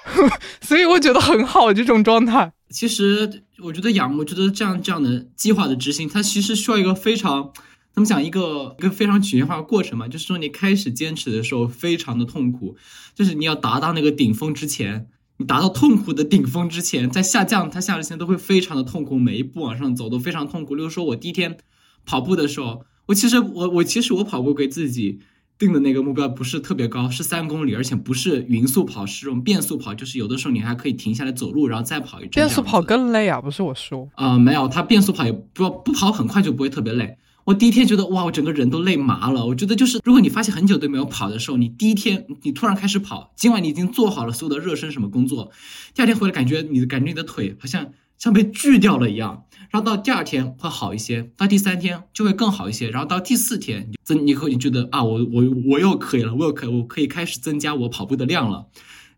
所以我觉得很好这种状态。其实我觉得养，我觉得这样这样的计划的执行，它其实需要一个非常。怎么讲一个一个非常曲线化的过程嘛？就是说你开始坚持的时候非常的痛苦，就是你要达到那个顶峰之前，你达到痛苦的顶峰之前，在下降，它下之前都会非常的痛苦，每一步往上走都非常痛苦。例如说，我第一天跑步的时候，我其实我我其实我跑步给自己定的那个目标不是特别高，是三公里，而且不是匀速跑，是这种变速跑，就是有的时候你还可以停下来走路，然后再跑一阵。变速跑更累啊？不是我说啊，没有，它变速跑也不不跑很快就不会特别累。我第一天觉得哇，我整个人都累麻了。我觉得就是，如果你发现很久都没有跑的时候，你第一天你突然开始跑，今晚你已经做好了所有的热身什么工作，第二天回来感觉你的感觉你的腿好像像被锯掉了一样。然后到第二天会好一些，到第三天就会更好一些，然后到第四天增你会你觉得啊，我我我又可以了，我又可以我可以开始增加我跑步的量了。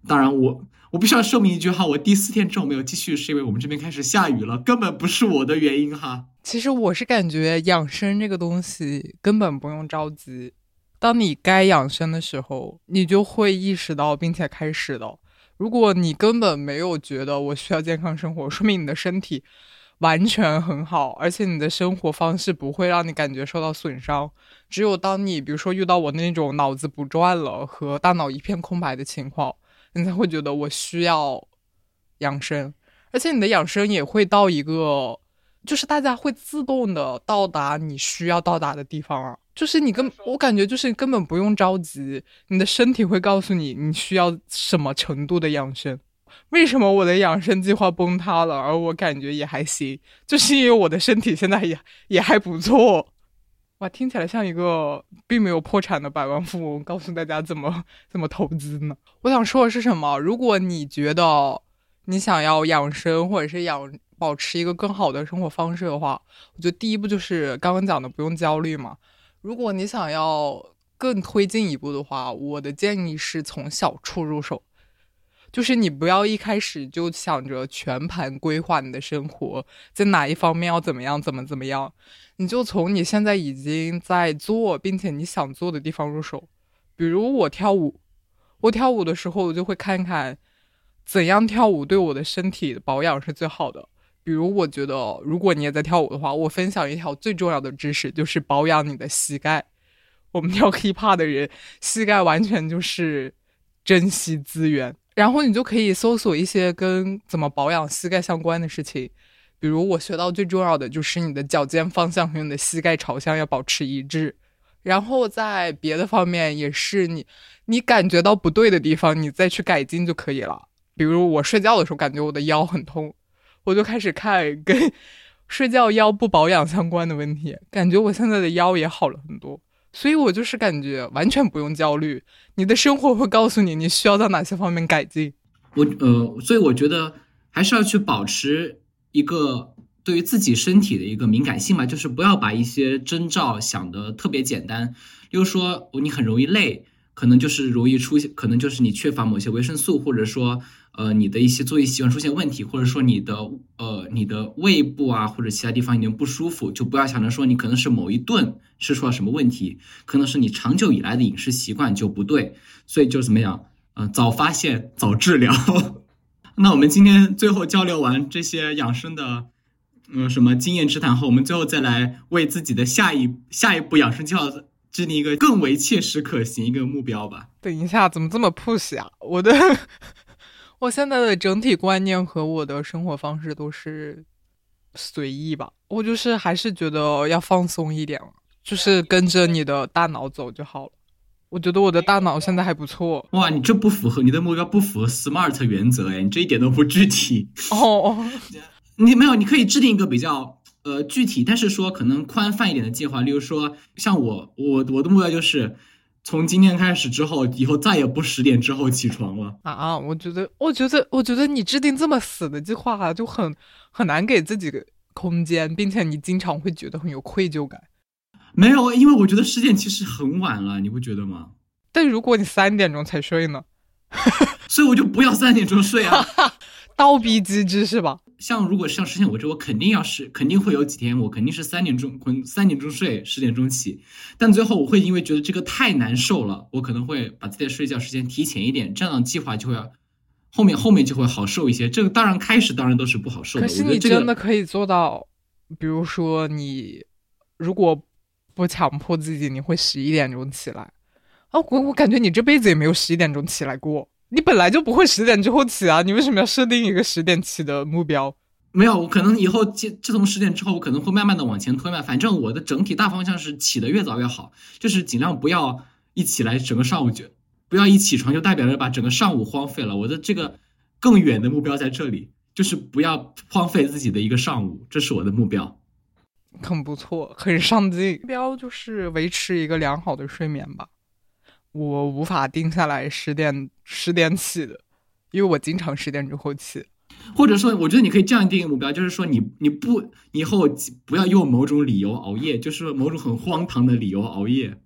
当然我。我必须要说明一句哈，我第四天之后没有继续，是因为我们这边开始下雨了，根本不是我的原因哈。其实我是感觉养生这个东西根本不用着急，当你该养生的时候，你就会意识到并且开始的。如果你根本没有觉得我需要健康生活，说明你的身体完全很好，而且你的生活方式不会让你感觉受到损伤。只有当你比如说遇到我那种脑子不转了和大脑一片空白的情况。你才会觉得我需要养生，而且你的养生也会到一个，就是大家会自动的到达你需要到达的地方啊。就是你根，我感觉就是根本不用着急，你的身体会告诉你你需要什么程度的养生。为什么我的养生计划崩塌了，而我感觉也还行，就是因为我的身体现在也也还不错。哇，听起来像一个并没有破产的百万富翁，告诉大家怎么怎么投资呢？我想说的是什么？如果你觉得你想要养生，或者是养保持一个更好的生活方式的话，我觉得第一步就是刚刚讲的不用焦虑嘛。如果你想要更推进一步的话，我的建议是从小处入手。就是你不要一开始就想着全盘规划你的生活，在哪一方面要怎么样，怎么怎么样，你就从你现在已经在做并且你想做的地方入手。比如我跳舞，我跳舞的时候我就会看看怎样跳舞对我的身体的保养是最好的。比如我觉得，如果你也在跳舞的话，我分享一条最重要的知识，就是保养你的膝盖。我们跳 hiphop 的人，膝盖完全就是珍惜资源。然后你就可以搜索一些跟怎么保养膝盖相关的事情，比如我学到最重要的就是你的脚尖方向和你的膝盖朝向要保持一致。然后在别的方面也是你，你感觉到不对的地方，你再去改进就可以了。比如我睡觉的时候感觉我的腰很痛，我就开始看跟 睡觉腰不保养相关的问题，感觉我现在的腰也好了很多。所以我就是感觉完全不用焦虑，你的生活会告诉你你需要在哪些方面改进。我呃，所以我觉得还是要去保持一个对于自己身体的一个敏感性吧，就是不要把一些征兆想得特别简单。比如说你很容易累，可能就是容易出现，可能就是你缺乏某些维生素，或者说。呃，你的一些作息习惯出现问题，或者说你的呃你的胃部啊或者其他地方有点不舒服，就不要想着说你可能是某一顿吃出了什么问题，可能是你长久以来的饮食习惯就不对，所以就怎么样，呃，早发现早治疗。那我们今天最后交流完这些养生的，嗯，什么经验之谈后，我们最后再来为自己的下一下一步养生计划制定一个更为切实可行一个目标吧。等一下，怎么这么 push 啊？我的。我现在的整体观念和我的生活方式都是随意吧，我就是还是觉得要放松一点了，就是跟着你的大脑走就好了。我觉得我的大脑现在还不错。哇，你这不符合你的目标，不符合 SMART 原则哎，你这一点都不具体。哦，你没有，你可以制定一个比较呃具体，但是说可能宽泛一点的计划，例如说像我，我我的目标就是。从今天开始之后，以后再也不十点之后起床了啊！我觉得，我觉得，我觉得你制定这么死的计划，啊就很很难给自己空间，并且你经常会觉得很有愧疚感。没有，因为我觉得十点其实很晚了，你不觉得吗？但如果你三点钟才睡呢？所以我就不要三点钟睡啊！倒逼机制是吧？像如果像之前我这，我肯定要是肯定会有几天，我肯定是三点钟困，三点钟睡，十点钟起。但最后我会因为觉得这个太难受了，我可能会把自己的睡觉时间提前一点，这样计划就会后面后面就会好受一些。这个当然开始当然都是不好受的。可是你真的可以做到，比如说你如果不强迫自己，你会十一点钟起来啊？我我感觉你这辈子也没有十一点钟起来过。你本来就不会十点之后起啊，你为什么要设定一个十点起的目标？没有，我可能以后自自从十点之后，我可能会慢慢的往前推嘛。反正我的整体大方向是起的越早越好，就是尽量不要一起来整个上午就不要一起床就代表着把整个上午荒废了。我的这个更远的目标在这里，就是不要荒废自己的一个上午，这是我的目标。很不错，很上进。目标就是维持一个良好的睡眠吧。我无法定下来十点十点起的，因为我经常十点之后起。或者说，我觉得你可以这样定一个目标，就是说你你不以后不要用某种理由熬夜，就是某种很荒唐的理由熬夜。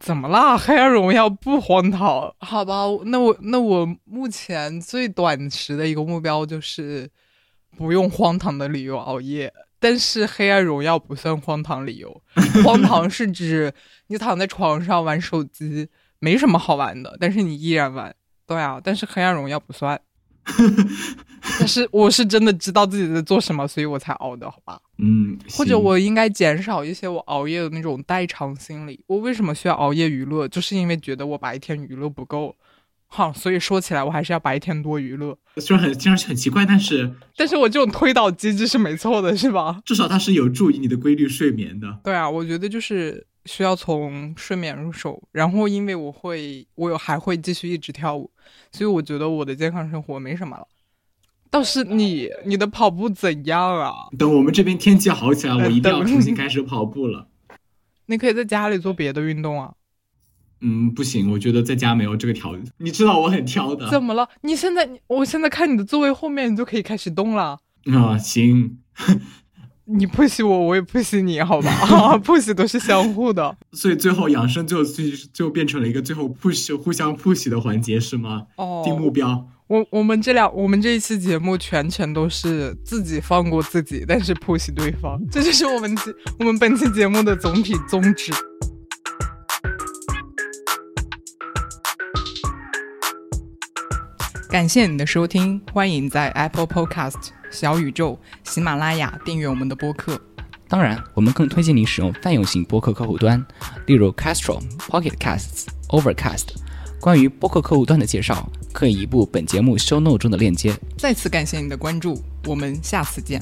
怎么啦？黑暗荣耀不荒唐？好吧，那我那我目前最短时的一个目标就是不用荒唐的理由熬夜。但是黑暗荣耀不算荒唐理由，荒唐是指你躺在床上玩手机。没什么好玩的，但是你依然玩，对啊。但是黑暗荣耀不算，但是我是真的知道自己在做什么，所以我才熬的，好吧？嗯。或者我应该减少一些我熬夜的那种代偿心理。我为什么需要熬夜娱乐？就是因为觉得我白天娱乐不够，好，所以说起来我还是要白天多娱乐。虽然很听上去很奇怪，但是 但是我这种推导机制是没错的，是吧？至少它是有助于你的规律睡眠的。对啊，我觉得就是。需要从睡眠入手，然后因为我会，我有还会继续一直跳舞，所以我觉得我的健康生活没什么了。倒是你，你的跑步怎样啊？等我们这边天气好起来，我一定要重新开始跑步了。你可以在家里做别的运动啊。嗯，不行，我觉得在家没有这个条件。你知道我很挑的。怎么了？你现在，我现在看你的座位后面，你就可以开始动了。啊，行。你不洗我，我也不洗你，好吧？不洗都是相互的。所以最后养生就就就变成了一个最后 push 互相 push 的环节，是吗？哦。定目标。我我们这两我们这一期节目全程都是自己放过自己，但是 push 对方，这就是我们我们本期节目的总体宗旨。感谢你的收听，欢迎在 Apple Podcast、小宇宙、喜马拉雅订阅我们的播客。当然，我们更推荐你使用泛用型播客客户端，例如 Castro、Pocket Casts、Overcast。关于播客客户端的介绍，可以移步本节目 Show Note 中的链接。再次感谢你的关注，我们下次见。